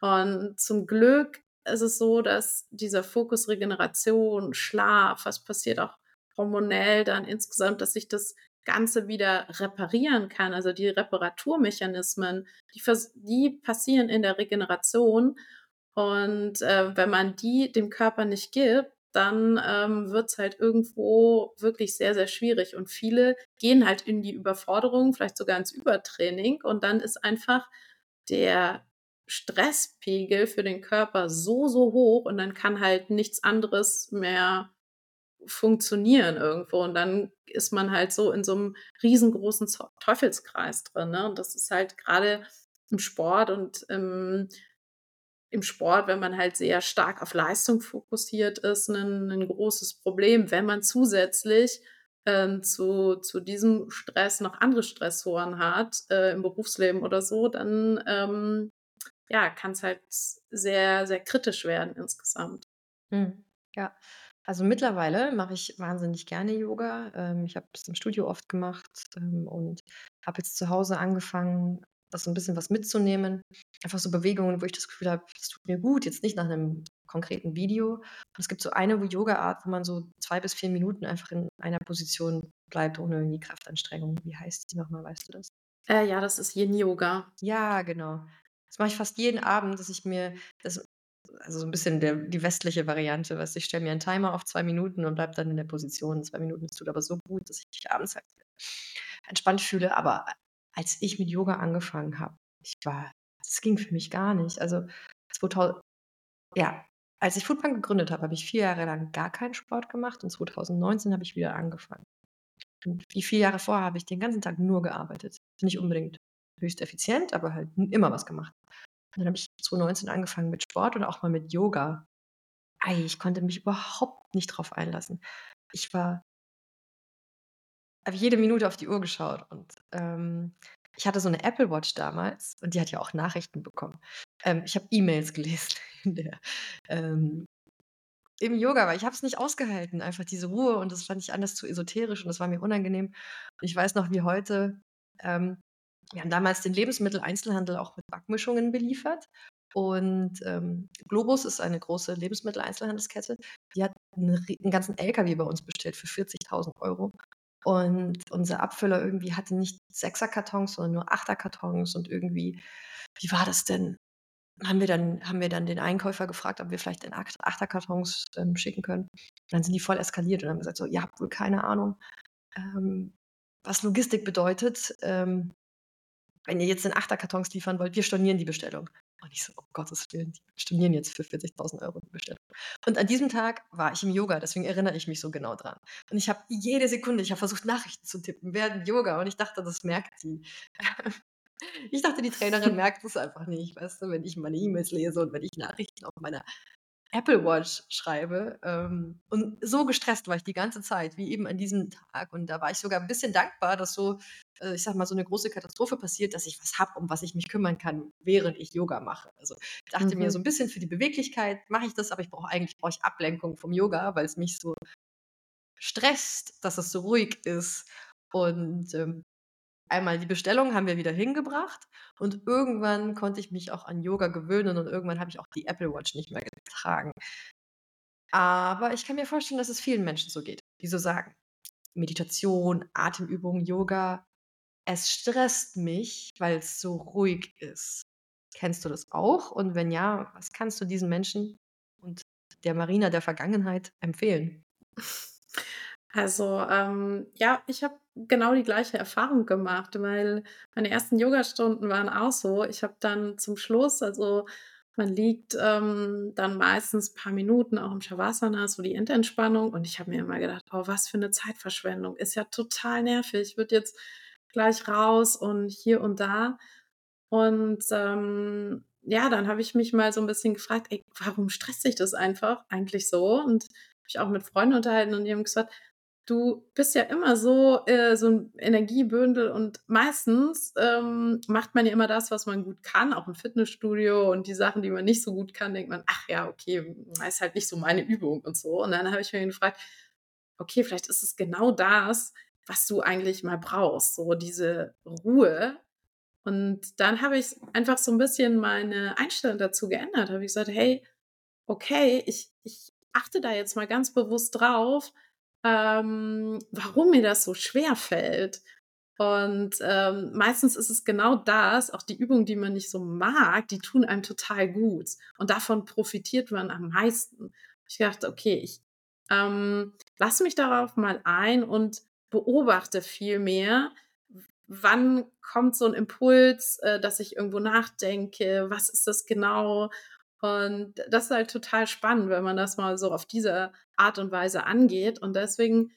Und zum Glück ist es so, dass dieser Fokus Regeneration, Schlaf, was passiert auch hormonell dann insgesamt, dass sich das Ganze wieder reparieren kann. Also, die Reparaturmechanismen, die die passieren in der Regeneration. Und, äh, wenn man die dem Körper nicht gibt, dann, ähm, wird's halt irgendwo wirklich sehr, sehr schwierig. Und viele gehen halt in die Überforderung, vielleicht sogar ins Übertraining und dann ist einfach der Stresspegel für den Körper so, so hoch und dann kann halt nichts anderes mehr funktionieren irgendwo. Und dann ist man halt so in so 'nem riesengroßen Teufelskreis drin, ne? Und das ist halt grade im Sport und im im Sport, wenn man halt sehr stark auf Leistung fokussiert ist, 'nen 'nen großes Problem. Wenn man zusätzlich, ähm, zu zu diesem Stress noch andere Stressoren hat, äh, im Berufsleben oder so, dann, ähm, ja, kann's halt sehr, sehr kritisch werden insgesamt. Mhm, ja. Also, mittlerweile mache ich wahnsinnig gerne Yoga. Ähm, ich habe es im Studio oft gemacht, ähm, und habe jetzt zu Hause angefangen, das so 'n bisschen was mitzunehmen. Einfach so Bewegungen, wo ich das Gefühl habe, das tut mir gut, jetzt nicht nach 'nem konkreten Video. Und es gibt so eine Yogaart, wo man so 2 bis 4 Minuten einfach in einer Position bleibt, ohne irgendwie Kraftanstrengung. Wie heißt die noch mal, weißt du das? Äh, ja, das ist Yin-Yoga. Ja, genau. Das mache ich fast jeden Abend, dass ich mir das also, so 'n bisschen der die westliche Variante, du, ich stelle mir 'n Timer auf 2 Minuten und bleibe dann in der Position 2 Minuten. Das tut aber so gut, dass ich mich abends halt entspannt fühle. Aber als ich mit Yoga angefangen habe, ich war das ging für mich gar nicht. Also, zweitau ja, als ich Foodpanda gegründet habe, habe ich 4 Jahre lang gar keinen Sport gemacht und 2019 habe ich wieder angefangen. Und die 4 Jahre vorher habe ich den ganzen Tag nur gearbeitet. Nicht unbedingt höchst effizient, aber halt immer was gemacht. Und dann habe ich 2019 angefangen mit Sport und auch mal mit Yoga. Ei, ich konnte mich überhaupt nicht drauf einlassen. Ich war habe jede Minute auf die Uhr geschaut und, ähm, ich hatte so 'ne Apple Watch damals und die hat ja auch Nachrichten bekommen. Ähm, ich habe E-Mails gelesen der ähm, im Yoga, weil ich habe es nicht ausgehalten, einfach diese Ruhe und das fand ich alles zu esoterisch und das war mir unangenehm. Ich weiß noch wie heute, ähm, wir haben damals den Lebensmitteleinzelhandel auch mit Backmischungen beliefert und, ähm, Globus ist eine große Lebensmitteleinzelhandelskette. Die hat 'n rie 'n ganzen LKW bei uns bestellt für 40.000 € und unser Abfüller irgendwie hatte nicht Sechserkartons, sondern nur Achterkartons und irgendwie wie war das denn? Haben wir dann haben wir dann den Einkäufer gefragt, ob wir vielleicht in Acht Achterkartons, ähm, schicken können. Dann sind die voll eskaliert und haben gesagt so: „Ihr habt wohl keine Ahnung, ähm, was Logistik bedeutet, ähm, wenn ihr jetzt in Achterkartons liefern wollt, wir stornieren die Bestellung.“ Und ich so: „Um Gottes Willen, die stornieren jetzt für 40.000 € die Bestellung.“ Und an diesem Tag war ich im Yoga, deswegen erinnere ich mich so genau dran. Und ich habe jede Sekunde ich habe versucht, Nachrichten zu tippen während Yoga und ich dachte, das merkt die. Ich dachte, die Trainerin merkt es einfach nicht, weißt du, wenn ich meine E-Mails lese und wenn ich Nachrichten auf meiner Apple Watch schreibe. Ähm, und so gestresst war ich die ganze Zeit, wie eben an diesem Tag. Und da war ich sogar 'n bisschen dankbar, dass so, äh, ich sage mal, so 'ne große Katastrophe passiert, dass ich was habe, um was ich mich kümmern kann, während ich Yoga mache. Also, ich dachte mir so Mhm. 'n bisschen für die Beweglichkeit mache ich das, aber ich brauche eigentlich brauche ich Ablenkung vom Yoga, weil's mich so stresst, dass es so ruhig ist. Und, ähm, einmal die Bestellung haben wir wieder hingebracht und irgendwann konnte ich mich auch an Yoga gewöhnen und irgendwann habe ich auch die Apple Watch nicht mehr getragen. Aber ich kann mir vorstellen, dass es vielen Menschen so geht, die so sagen: „Meditation, Atemübungen, Yoga, es stresst mich, weil's so ruhig ist.“ Kennst du das auch? Und wenn ja, was kannst du diesen Menschen und der Marina der Vergangenheit empfehlen? Also, ähm, ja, ich habe genau die gleiche Erfahrung gemacht, weil meine ersten Yogastunden waren auch so. Ich habe dann zum Schluss also, man liegt, ähm, dann meistens paar Minuten auch im Shavasana, so die Endentspannung und ich habe mir immer gedacht: „Oh, was für 'ne Zeitverschwendung. Ist ja total nervig. Ich würde jetzt gleich raus und hier und da.“ Und, ähm, ja, dann habe ich mich mal so 'n bisschen gefragt: „Ey, warum stresst dich das einfach eigentlich so?“ Und mich auch mit Freunden unterhalten und die haben gesagt: „Du bist ja immer so äh, so 'n Energiebündel und meistens, ähm, macht man ja immer das, was man gut kann, auch im Fitnessstudio und die Sachen, die man nicht so gut kann, denkt man: ‚Ach ja, okay, ist halt nicht so meine Übung und so.‘“ Und dann habe ich mich gefragt: „Okay, vielleicht ist es genau das, was du eigentlich mal brauchst, so diese Ruhe.“ Und dann habe ich einfach so 'n bisschen meine Einstellung dazu geändert. Habe ich gesagt: „Hey, okay, ich ich achte da jetzt mal ganz bewusst drauf, ähm, warum mir das so schwerfällt.“ Und, ähm, meistens ist es genau das, auch die Übungen, die man nicht so mag, die tun einem total gut und davon profitiert man am meisten. Ich dachte: „Okay, ich, ähm, lasse mich darauf mal ein und beobachte viel mehr, wann kommt so 'n Impuls, äh, dass ich irgendwo nachdenke? Was ist das genau?“ Und das ist halt total spannend, wenn man das mal so auf diese Art und Weise angeht. Und deswegen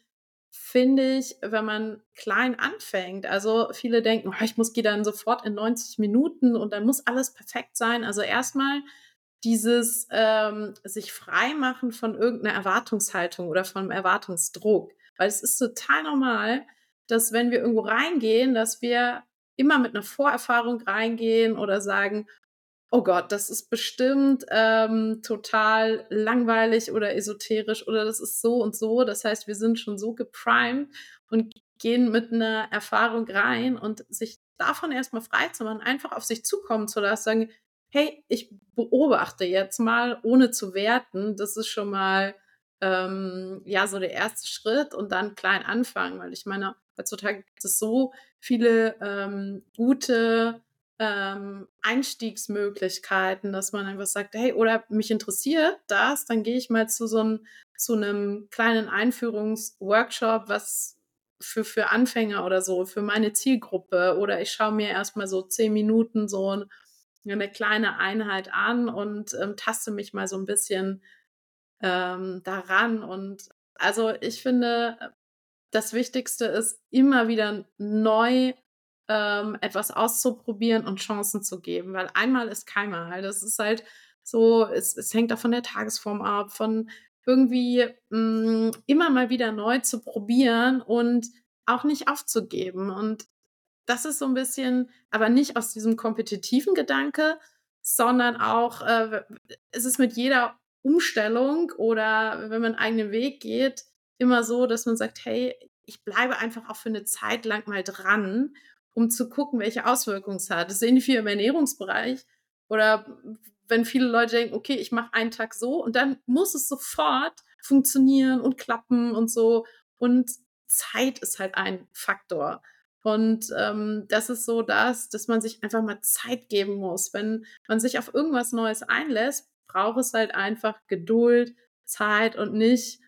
finde ich, wenn man klein anfängt also, viele denken: „Oh, ich muss gehe dann sofort in 90 Minuten und dann muss alles perfekt sein.“ Also, erst mal dieses, ähm, sich freimachen von irgend 'ner Erwartungshaltung oder vom Erwartungsdruck. Weil es ist total normal, dass wenn wir irgendwo reingehen, dass wir immer mit 'ner Vorerfahrung reingehen oder sagen: „Oh Gott, das ist bestimmt, ähm, total langweilig oder esoterisch oder das ist so und so.“ Das heißt, wir sind schon so geprimed und gehen mit 'ner Erfahrung rein und sich davon erst mal frei zu machen, einfach auf sich zukommen zu lassen, sagen: „Hey, ich beobachte jetzt mal, ohne zu werten.“ Das ist schon mal, ähm, ja, so der 1. Schritt und dann klein anfangen, weil ich meine, heutzutage gibt es so viele, ähm, gute, ähm, Einstiegsmöglichkeiten, dass man einfach sagt: „Hey, oder mich interessiert das, dann gehe ich mal zu so 'n zu 'nem kleinen Einführungsworkshop, was für für Anfänger oder so, für meine Zielgruppe oder ich schaue mir erst mal so 10 Minuten so 'n 'ne kleine Einheit an und, ähm, taste mich mal so 'n bisschen, ähm, da ran.“ Und also, ich finde, äh, das Wichtigste ist, immer wieder neu, ähm, etwas auszuprobieren und Chancen zu geben, weil einmal ist keinmal. Das ist halt so es es hängt auch von der Tagesform ab, von irgendwie, hm, immer mal wieder neu zu probieren und auch nicht aufzugeben. Und das ist so 'n bisschen aber nicht aus diesem kompetitiven Gedanke, sondern auch, äh, es ist mit jeder Umstellung oder wenn man 'n eigenen Weg geht, immer so, dass man sagt: „Hey, ich bleibe einfach auch für 'ne Zeit lang mal dran, um zu gucken, welche Auswirkungen es hat.“ Das ähnlich wie im Ernährungsbereich oder wenn viele Leute denken: „Okay, ich mache einen Tag so und dann muss es sofort funktionieren und klappen und so.“ Und Zeit ist halt ein Faktor. Und, ähm, das ist so das, dass man sich einfach mal Zeit geben muss. Wenn man sich auf irgendwas Neues einlässt, braucht es halt einfach Geduld, Zeit und nicht,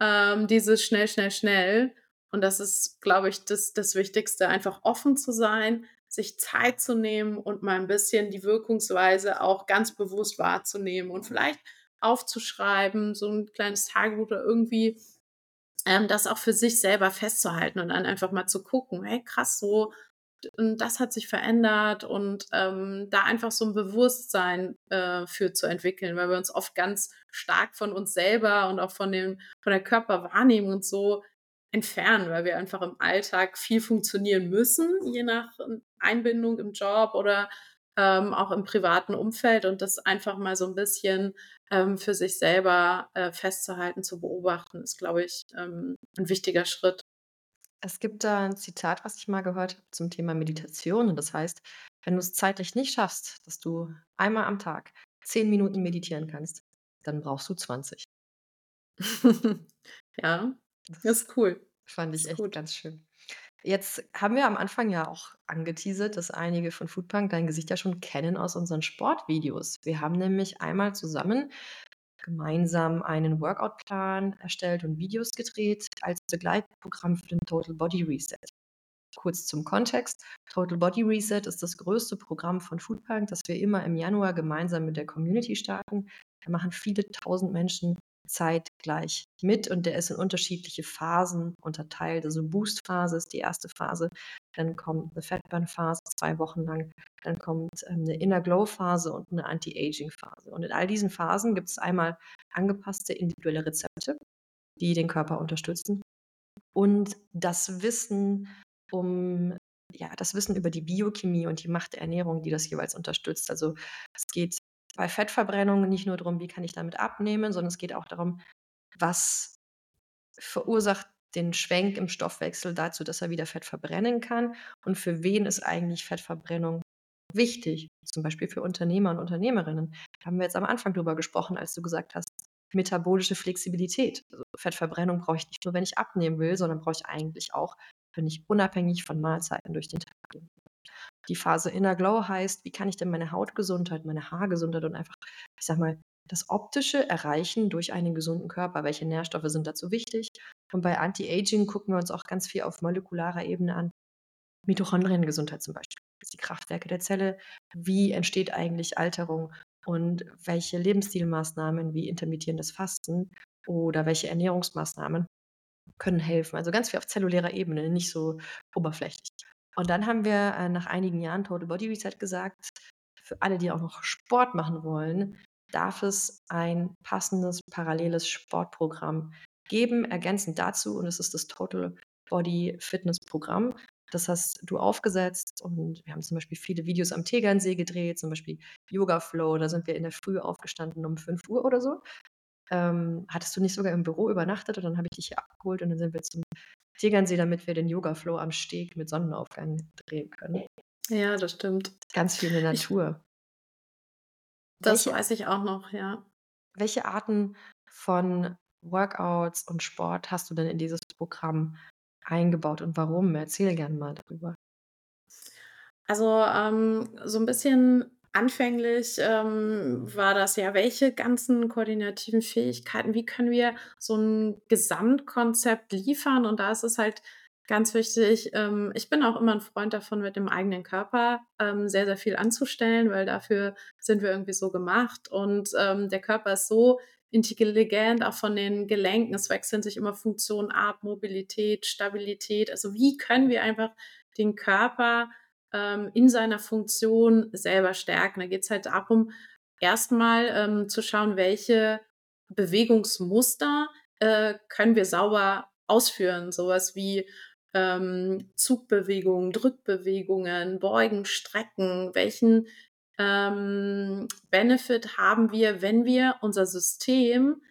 ähm, dieses schnell, schnell, schnell. Und das ist, glaube ich, das das Wichtigste, einfach offen zu sein, sich Zeit zu nehmen und mal 'n bisschen die Wirkungsweise auch ganz bewusst wahrzunehmen und vielleicht aufzuschreiben, so 'n kleines Tagebuch oder irgendwie, ähm, das auch für sich selber festzuhalten und dann einfach mal zu gucken: „Hey, krass, so und das hat sich verändert.“ Und, ähm, da einfach so 'n Bewusstsein, äh, für zu entwickeln, weil wir uns oft ganz stark von uns selber und auch von dem von der Körperwahrnehmung und so entfernen, weil wir einfach im Alltag viel funktionieren müssen, je nach, Einbindung im Job oder, ähm, auch im privaten Umfeld und das einfach mal so 'n bisschen, ähm, für sich selber, äh, festzuhalten, zu beobachten, ist, glaube ich, ähm, 'n wichtiger Schritt. Es gibt da 'n Zitat, was ich mal gehört habe zum Thema Meditation und das heißt: „Wenn du's zeitlich nicht schaffst, dass du einmal am Tag 10 Minuten meditieren kannst, dann brauchst du 20.“ Ja, Das ist cool. fand ich Ist echt gut. ganz schön. Jetzt haben wir am Anfang ja auch angeteasert, dass einige von Foodpunk dein Gesicht ja schon kennen aus unseren Sportvideos. Wir haben nämlich einmal zusammen gemeinsam einen Workout-Plan erstellt und Videos gedreht als Begleitprogramm für den Total Body Reset. Kurz zum Kontext. Total Body Reset ist das größte Programm von Foodpunk, das wir immer im Januar gemeinsam mit der Community starten. Da machen viele tausend Menschen zeitgleich mit und der ist in unterschiedliche Phasen unterteilt. Also Boost-Phase ist die erste Phase, dann kommt eine Fatburn-Phase zwei Wochen lang, dann kommt ähm, eine Inner Glow-Phase und eine Anti-Aging-Phase. Und in all diesen Phasen gibt es einmal angepasste individuelle Rezepte, die den Körper unterstützen und das Wissen um ja, das Wissen über die Biochemie und die Macht der Ernährung, die das jeweils unterstützt. Also es geht bei Fettverbrennung nicht nur darum, wie kann ich damit abnehmen, sondern es geht auch darum, was verursacht den Schwenk im Stoffwechsel dazu, dass er wieder Fett verbrennen kann und für wen ist eigentlich Fettverbrennung wichtig, zum Beispiel für Unternehmer und Unternehmerinnen. Da haben wir jetzt am Anfang drüber gesprochen, als du gesagt hast, metabolische Flexibilität. Also Fettverbrennung brauche ich nicht nur, wenn ich abnehmen will, sondern brauche ich eigentlich auch, wenn ich unabhängig von Mahlzeiten durch den Tag gehe. Die Phase Inner Glow heißt, wie kann ich denn meine Hautgesundheit, meine Haargesundheit und einfach, ich sag mal, das Optische erreichen durch einen gesunden Körper? Welche Nährstoffe sind dazu wichtig? Und bei Anti-Aging gucken wir uns auch ganz viel auf molekularer Ebene an. Mitochondriengesundheit zum Beispiel, die Kraftwerke der Zelle. Wie entsteht eigentlich Alterung? Und welche Lebensstilmaßnahmen wie intermittierendes Fasten oder welche Ernährungsmaßnahmen können helfen? Also ganz viel auf zellulärer Ebene, nicht so oberflächlich. Und dann haben wir äh, nach einigen Jahren Total Body Reset gesagt, für alle, die auch noch Sport machen wollen, darf es ein passendes paralleles Sportprogramm geben, ergänzend dazu. Und es ist das Total Body Fitness Programm. Das hast du aufgesetzt und wir haben zum Beispiel viele Videos am Tegernsee gedreht, zum Beispiel Yoga Flow. Da sind wir in der Früh aufgestanden um 5 Uhr oder so. Ähm, hattest du nicht sogar im Büro übernachtet und dann habe ich dich hier abgeholt und dann sind wir zum Tegernsee, damit wir den Yoga-Flow am Steg mit Sonnenaufgang drehen können. Ja, das stimmt. Ganz viel in der Natur. Ich, das welche, weiß ich auch noch, ja. Welche Arten von Workouts und Sport hast du denn in dieses Programm eingebaut und warum? Erzähl gerne mal darüber. Also ähm, so ein bisschen Anfänglich ähm, war das ja, welche ganzen koordinativen Fähigkeiten, wie können wir so ein Gesamtkonzept liefern? Und da ist es halt ganz wichtig, ähm, ich bin auch immer ein Freund davon, mit dem eigenen Körper ähm, sehr, sehr viel anzustellen, weil dafür sind wir irgendwie so gemacht. Und ähm, der Körper ist so intelligent, auch von den Gelenken. Es wechseln sich immer Funktionen ab, Mobilität, Stabilität. Also wie können wir einfach den Körper ähm, in seiner Funktion selber stärken. Da geht es halt darum, erstmal ähm, zu schauen, welche Bewegungsmuster äh, können wir sauber ausführen. Sowas wie ähm, Zugbewegungen, Drückbewegungen, Beugen, Strecken. Welchen ähm, Benefit haben wir, wenn wir unser System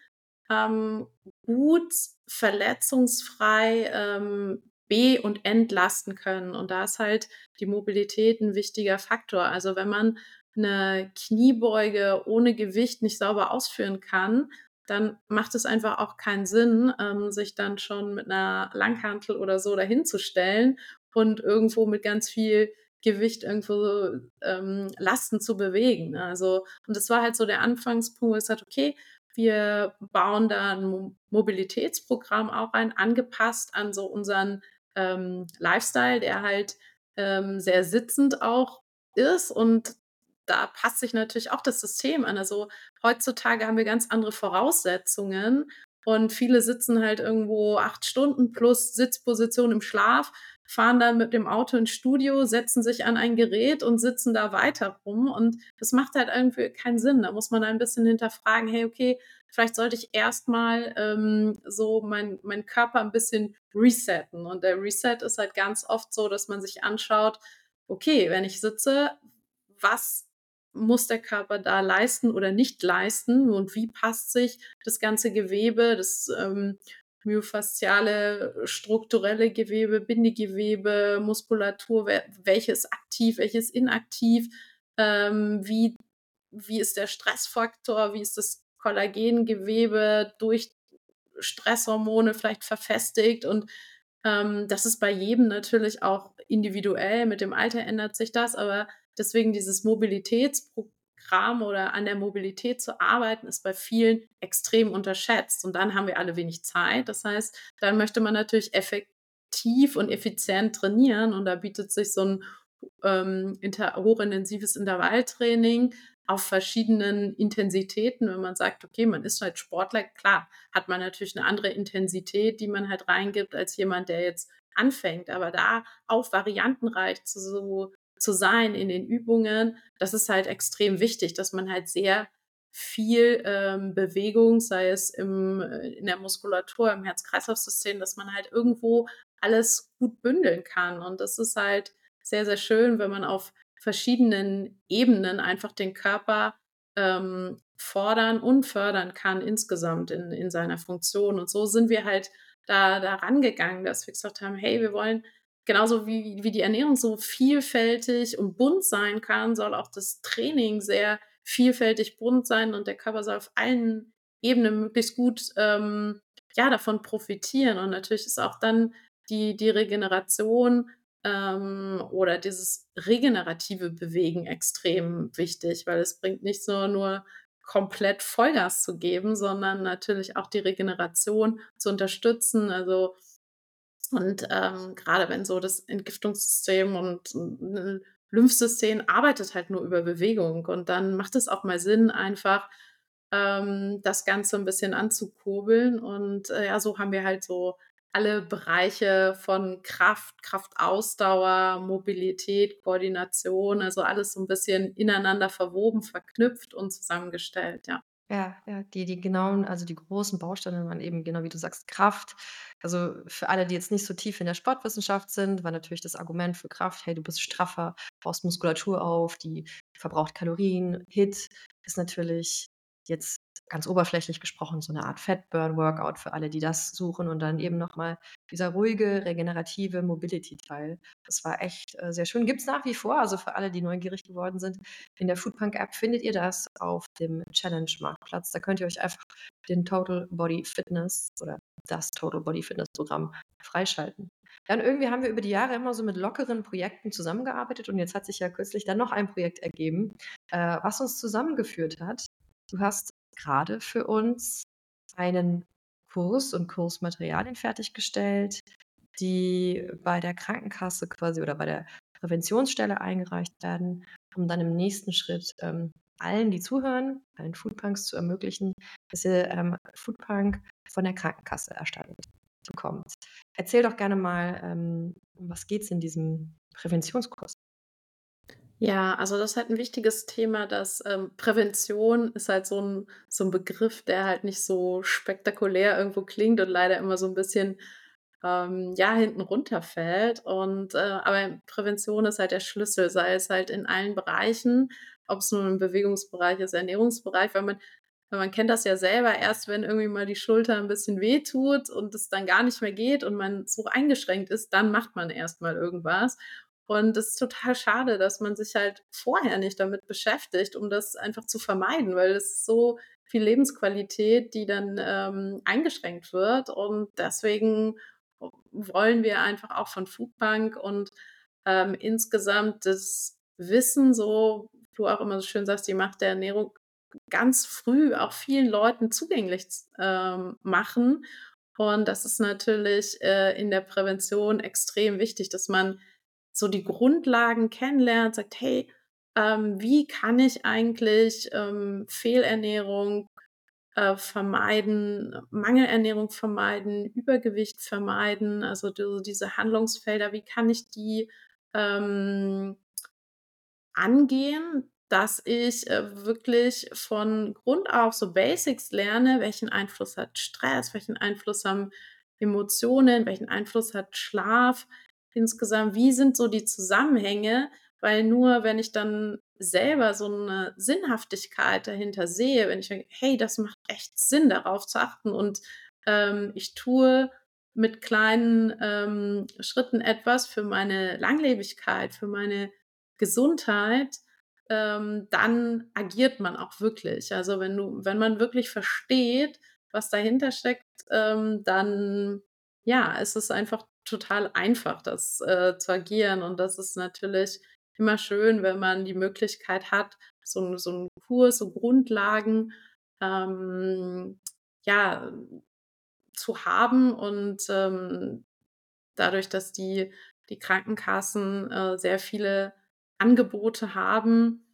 ähm, gut verletzungsfrei ähm, be- und entlasten können. Und da ist halt die Mobilität ein wichtiger Faktor. Also wenn man eine Kniebeuge ohne Gewicht nicht sauber ausführen kann, dann macht es einfach auch keinen Sinn, ähm, sich dann schon mit einer Langhantel oder so dahinzustellen und irgendwo mit ganz viel Gewicht irgendwo ähm, Lasten zu bewegen. Also, und das war halt so der Anfangspunkt, wo ich sagte, okay, wir bauen da ein Mobilitätsprogramm auch ein, angepasst an so unseren ähm, Lifestyle, der halt ähm, sehr sitzend auch ist. Und da passt sich natürlich auch das System an. Also heutzutage haben wir ganz andere Voraussetzungen. Und viele sitzen halt irgendwo acht Stunden plus Sitzposition im Schlaf, fahren dann mit dem Auto ins Studio, setzen sich an ein Gerät und sitzen da weiter rum. Und das macht halt irgendwie keinen Sinn. Da muss man ein bisschen hinterfragen, hey, okay, vielleicht sollte ich erstmal ähm, so mein, mein Körper ein bisschen resetten. Und der Reset ist halt ganz oft so, dass man sich anschaut, okay, wenn ich sitze, was muss der Körper da leisten oder nicht leisten und wie passt sich das ganze Gewebe, das ähm, myofasziale, strukturelle Gewebe, Bindegewebe, Muskulatur, welches aktiv, welches inaktiv, ähm, wie, wie ist der Stressfaktor, wie ist das Kollagengewebe durch Stresshormone vielleicht verfestigt und ähm, das ist bei jedem natürlich auch individuell. Mit dem Alter ändert sich das, aber deswegen dieses Mobilitätsprogramm Programm oder an der Mobilität zu arbeiten, ist bei vielen extrem unterschätzt. Und dann haben wir alle wenig Zeit. Das heißt, dann möchte man natürlich effektiv und effizient trainieren. Und da bietet sich so ein ähm, inter hochintensives Intervalltraining auf verschiedenen Intensitäten, wenn man sagt, okay, man ist halt Sportler, klar, hat man natürlich eine andere Intensität, die man halt reingibt, als jemand, der jetzt anfängt. Aber da auch variantenreich zu, so, zu sein in den Übungen, das ist halt extrem wichtig, dass man halt sehr viel ähm, Bewegung, sei es im, äh, in der Muskulatur, im Herz-Kreislauf-System, dass man halt irgendwo alles gut bündeln kann. Und das ist halt sehr, sehr schön, wenn man auf verschiedenen Ebenen einfach den Körper ähm, fordern und fördern kann insgesamt in, in seiner Funktion. Und so sind wir halt da, da rangegangen, dass wir gesagt haben, hey, wir wollen genauso wie, wie die Ernährung so vielfältig und bunt sein kann, soll auch das Training sehr vielfältig bunt sein und der Körper soll auf allen Ebenen möglichst gut ähm, ja, davon profitieren. Und natürlich ist auch dann die, die Regeneration ähm, oder dieses regenerative Bewegen extrem wichtig, weil es bringt nicht nur, nur komplett Vollgas zu geben, sondern natürlich auch die Regeneration zu unterstützen. Also und ähm, gerade wenn so das Entgiftungssystem und äh, Lymphsystem arbeitet halt nur über Bewegung und dann macht es auch mal Sinn, einfach ähm, das Ganze ein bisschen anzukurbeln. Und äh, ja, so haben wir halt so alle Bereiche von Kraft, Kraftausdauer, Mobilität, Koordination, also alles so ein bisschen ineinander verwoben, verknüpft und zusammengestellt, ja. Ja, ja, die die genauen also die großen Bausteine waren eben genau wie du sagst, Kraft. Also, für alle, die jetzt nicht so tief in der Sportwissenschaft sind, war natürlich das Argument für Kraft: „Hey, du bist straffer, baust Muskulatur auf, die verbraucht Kalorien.“ HIIT ist natürlich jetzt ganz oberflächlich gesprochen so eine Art Fat-Burn-Workout für alle, die das suchen und dann eben noch mal dieser ruhige, regenerative Mobility-Teil. Das war echt, äh, sehr schön. Gibt's nach wie vor, also für alle, die neugierig geworden sind. In der Foodpunk-App findet ihr das auf dem Challenge-Marktplatz. Da könnt ihr euch einfach den Total Body Fitness oder das Total Body Fitness Programm freischalten. Und irgendwie haben wir über die Jahre immer so mit lockeren Projekten zusammengearbeitet und jetzt hat sich ja kürzlich dann noch ein Projekt ergeben, äh, was uns zusammengeführt hat. Du hast gerade für uns einen Kurs und Kursmaterialien fertiggestellt, die bei der Krankenkasse quasi oder bei der Präventionsstelle eingereicht werden, um dann im nächsten Schritt ähm, allen, die zuhören, allen Foodpunks zu ermöglichen, dass ihr ähm, Foodpunk von der Krankenkasse erstattet bekommt. Erzähl doch gerne mal, ähm, um was geht es in diesem Präventionskurs? Ja, also das ist halt ein wichtiges Thema, dass, ähm, Prävention ist halt so ein so 'n Begriff, der halt nicht so spektakulär irgendwo klingt und leider immer so ein bisschen, ähm, ja, hinten runterfällt und, äh aber Prävention ist halt der Schlüssel, sei es halt in allen Bereichen, ob es nun im Bewegungsbereich ist, Ernährungsbereich, weil man weil man kennt das ja selber, erst wenn irgendwie mal die Schulter ein bisschen wehtut und es dann gar nicht mehr geht und man so eingeschränkt ist, dann macht man erst mal irgendwas. Und es ist total schade, dass man sich halt vorher nicht damit beschäftigt, um das einfach zu vermeiden, weil es so viel Lebensqualität, die dann ähm, eingeschränkt wird. Und deswegen wollen wir einfach auch von Foodbank und ähm, insgesamt das Wissen, so du auch immer so schön sagst, die Macht der Ernährung ganz früh auch vielen Leuten zugänglich ähm, machen. Und das ist natürlich äh, in der Prävention extrem wichtig, dass man so die Grundlagen kennenlernt, sagt, hey, ähm, wie kann ich eigentlich ähm, Fehlernährung äh, vermeiden, Mangelernährung vermeiden, Übergewicht vermeiden, also die, diese Handlungsfelder, wie kann ich die ähm, angehen, dass ich äh, wirklich von Grund auf so Basics lerne, welchen Einfluss hat Stress, welchen Einfluss haben Emotionen, welchen Einfluss hat Schlaf, insgesamt, wie sind so die Zusammenhänge? Weil nur wenn ich dann selber so eine Sinnhaftigkeit dahinter sehe, wenn ich denke, hey, das macht echt Sinn, darauf zu achten und ähm, ich tue mit kleinen ähm, Schritten etwas für meine Langlebigkeit, für meine Gesundheit, ähm, dann agiert man auch wirklich. Also wenn du, wenn man wirklich versteht, was dahinter steckt, ähm, dann ja, ist es einfach total einfach, das äh, zu agieren. Und das ist natürlich immer schön, wenn man die Möglichkeit hat, so so 'n Kurs, so Grundlagen, ähm, ja, zu haben und, ähm, dadurch, dass die die Krankenkassen, äh, sehr viele Angebote haben,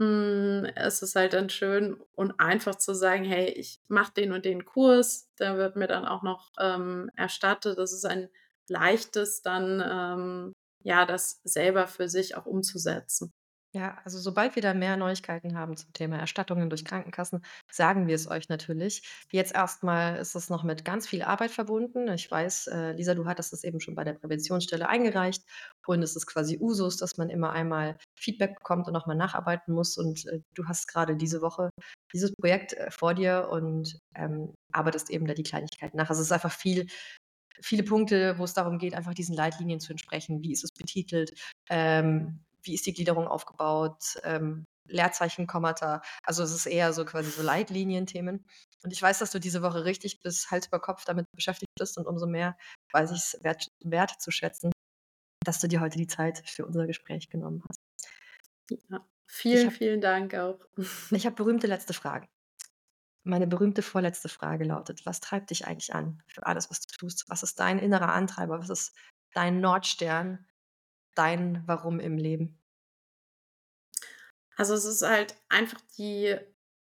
hm, ist es halt dann schön und einfach zu sagen: „Hey, ich mache den und den Kurs, der wird mir dann auch noch, ähm, erstattet.“ Das ist ein leichtes dann, ähm, ja, das selber für sich auch umzusetzen. Ja, also sobald wir da mehr Neuigkeiten haben zum Thema Erstattungen durch Krankenkassen, sagen wir es euch natürlich. Jetzt erst mal ist es noch mit ganz viel Arbeit verbunden. Ich weiß, äh, Lisa, du hattest das eben schon bei der Präventionsstelle eingereicht und es ist quasi Usus, dass man immer einmal Feedback bekommt und noch mal nacharbeiten muss und, äh, du hast grade diese Woche dieses Projekt, äh, vor dir und, ähm, arbeitest eben da die Kleinigkeiten nach. Also, es ist einfach viel viele Punkte, wo es darum geht, einfach diesen Leitlinien zu entsprechen. Wie ist es betitelt? Ähm, wie ist die Gliederung aufgebaut? Ähm, Leerzeichen, Kommata. Also, es ist eher so quasi so Leitlinienthemen. Und ich weiß, dass du diese Woche richtig bis Hals über Kopf damit beschäftigt bist und umso mehr weiß ich's wert wertzuschätzen, dass du dir heute die Zeit für unser Gespräch genommen hast. Ja, Ich vielen, habe vielen Dank auch. ich habe berühmte letzte Fragen. Meine berühmte vorletzte Frage lautet: Was treibt dich eigentlich an für alles, was du tust? Was ist dein innerer Antreiber? Was ist dein Nordstern, dein Warum im Leben? Also, es ist halt einfach die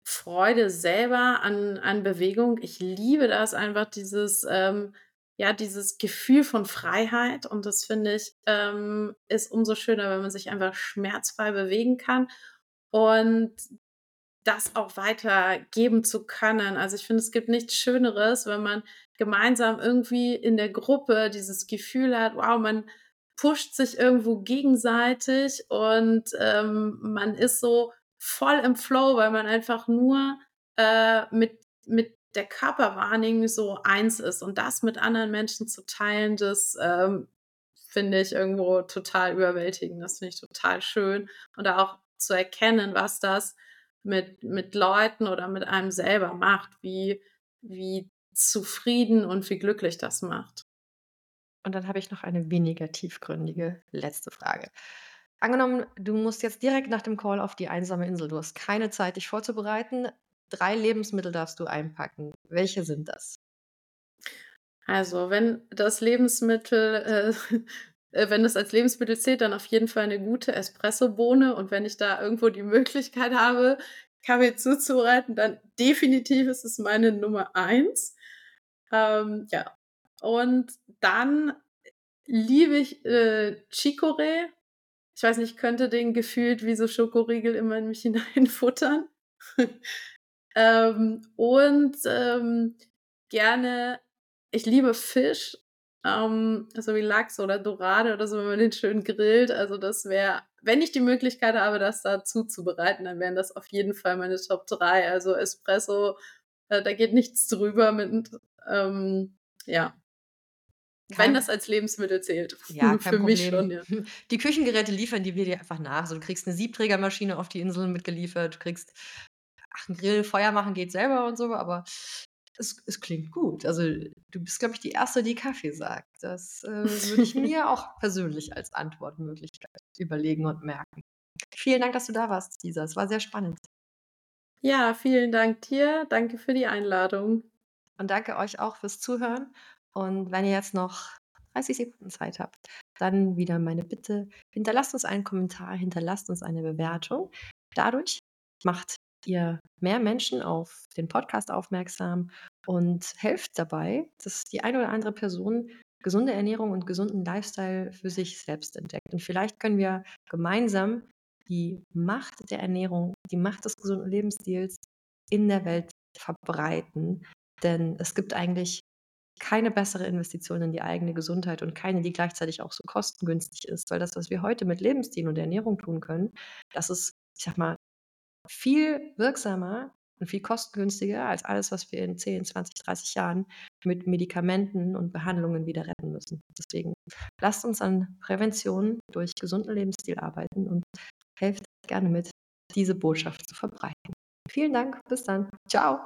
Freude selber an an Bewegung. Ich liebe das einfach, dieses, ähm ja, dieses Gefühl von Freiheit und das finde ich, ähm, ist umso schöner, wenn man sich einfach schmerzfrei bewegen kann und das auch weitergeben zu können. Also, ich finde, es gibt nichts Schöneres, wenn man gemeinsam irgendwie in der Gruppe dieses Gefühl hat: Wow, man pusht sich irgendwo gegenseitig und, ähm, man ist so voll im Flow, weil man einfach nur, äh, mit mit der Körperwahrnehmung so eins ist und das mit anderen Menschen zu teilen, das, ähm, finde ich irgendwo total überwältigend. Das finde ich total schön und auch zu erkennen, was das mit mit Leuten oder mit einem selber macht, wie wie zufrieden und wie glücklich das macht. Und dann habe ich noch eine weniger tiefgründige letzte Frage. Angenommen, du musst jetzt direkt nach dem Call auf die einsame Insel. Du hast keine Zeit, dich vorzubereiten. 3 Lebensmittel darfst du einpacken. Welche sind das? Also, wenn das Lebensmittel, äh, wenn das als Lebensmittel zählt, dann auf jeden Fall 'ne gute Espressobohne und wenn ich da irgendwo die Möglichkeit habe, Kaffee zuzubereiten, dann definitiv ist es meine Nummer 1. Ähm, ja. Und dann liebe ich, äh, Chicorée. Ich weiß nicht, ich könnte den gefühlt wie so Schokoriegel immer in mich hineinfuttern. Ähm, und, ähm, gerne ich liebe Fisch, ähm, so wie Lachs oder Dorade oder so, wenn man den schön grillt. Also, das wäre wenn ich die Möglichkeit habe, das da zuzubereiten, dann wären das auf jeden Fall meine Top 3. Also, Espresso, äh, da geht nichts drüber mit, ähm, ja. Wenn Kein das als Lebensmittel zählt. Ja, kein Für mich Problem. schon, ja. Die Küchengeräte liefern die wir dir einfach nach. Also, du kriegst 'ne Siebträgermaschine auf die Insel mitgeliefert. Du kriegst ach, 'n Grill, Feuer machen geht selber und so, aber es es klingt gut. Also, du bist, glaube ich, die Erste, die Kaffee sagt. Das, äh, würde ich mir auch persönlich als Antwortmöglichkeit überlegen und merken. Vielen Dank, dass du da warst, Lisa. Es war sehr spannend. Ja, vielen Dank dir. Danke für die Einladung. Und danke euch auch fürs Zuhören. Und wenn ihr jetzt noch 30 Sekunden Zeit habt, dann wieder meine Bitte: Hinterlasst uns einen Kommentar, hinterlasst uns eine Bewertung. Dadurch macht ihr mehr Menschen auf den Podcast aufmerksam und helft dabei, dass die eine oder andere Person gesunde Ernährung und gesunden Lifestyle für sich selbst entdeckt. Und vielleicht können wir gemeinsam die Macht der Ernährung, die Macht des gesunden Lebensstils in der Welt verbreiten, denn es gibt eigentlich keine bessere Investition in die eigene Gesundheit und keine, die gleichzeitig auch so kostengünstig ist, weil das, was wir heute mit Lebensstil und Ernährung tun können, das ist, ich sage mal, viel wirksamer und viel kostengünstiger als alles, was wir in 10, 20, 30 Jahren mit Medikamenten und Behandlungen wieder retten müssen. Deswegen lasst uns an Prävention durch gesunden Lebensstil arbeiten und helft gerne mit, diese Botschaft zu verbreiten. Vielen Dank. Bis dann. Tschau.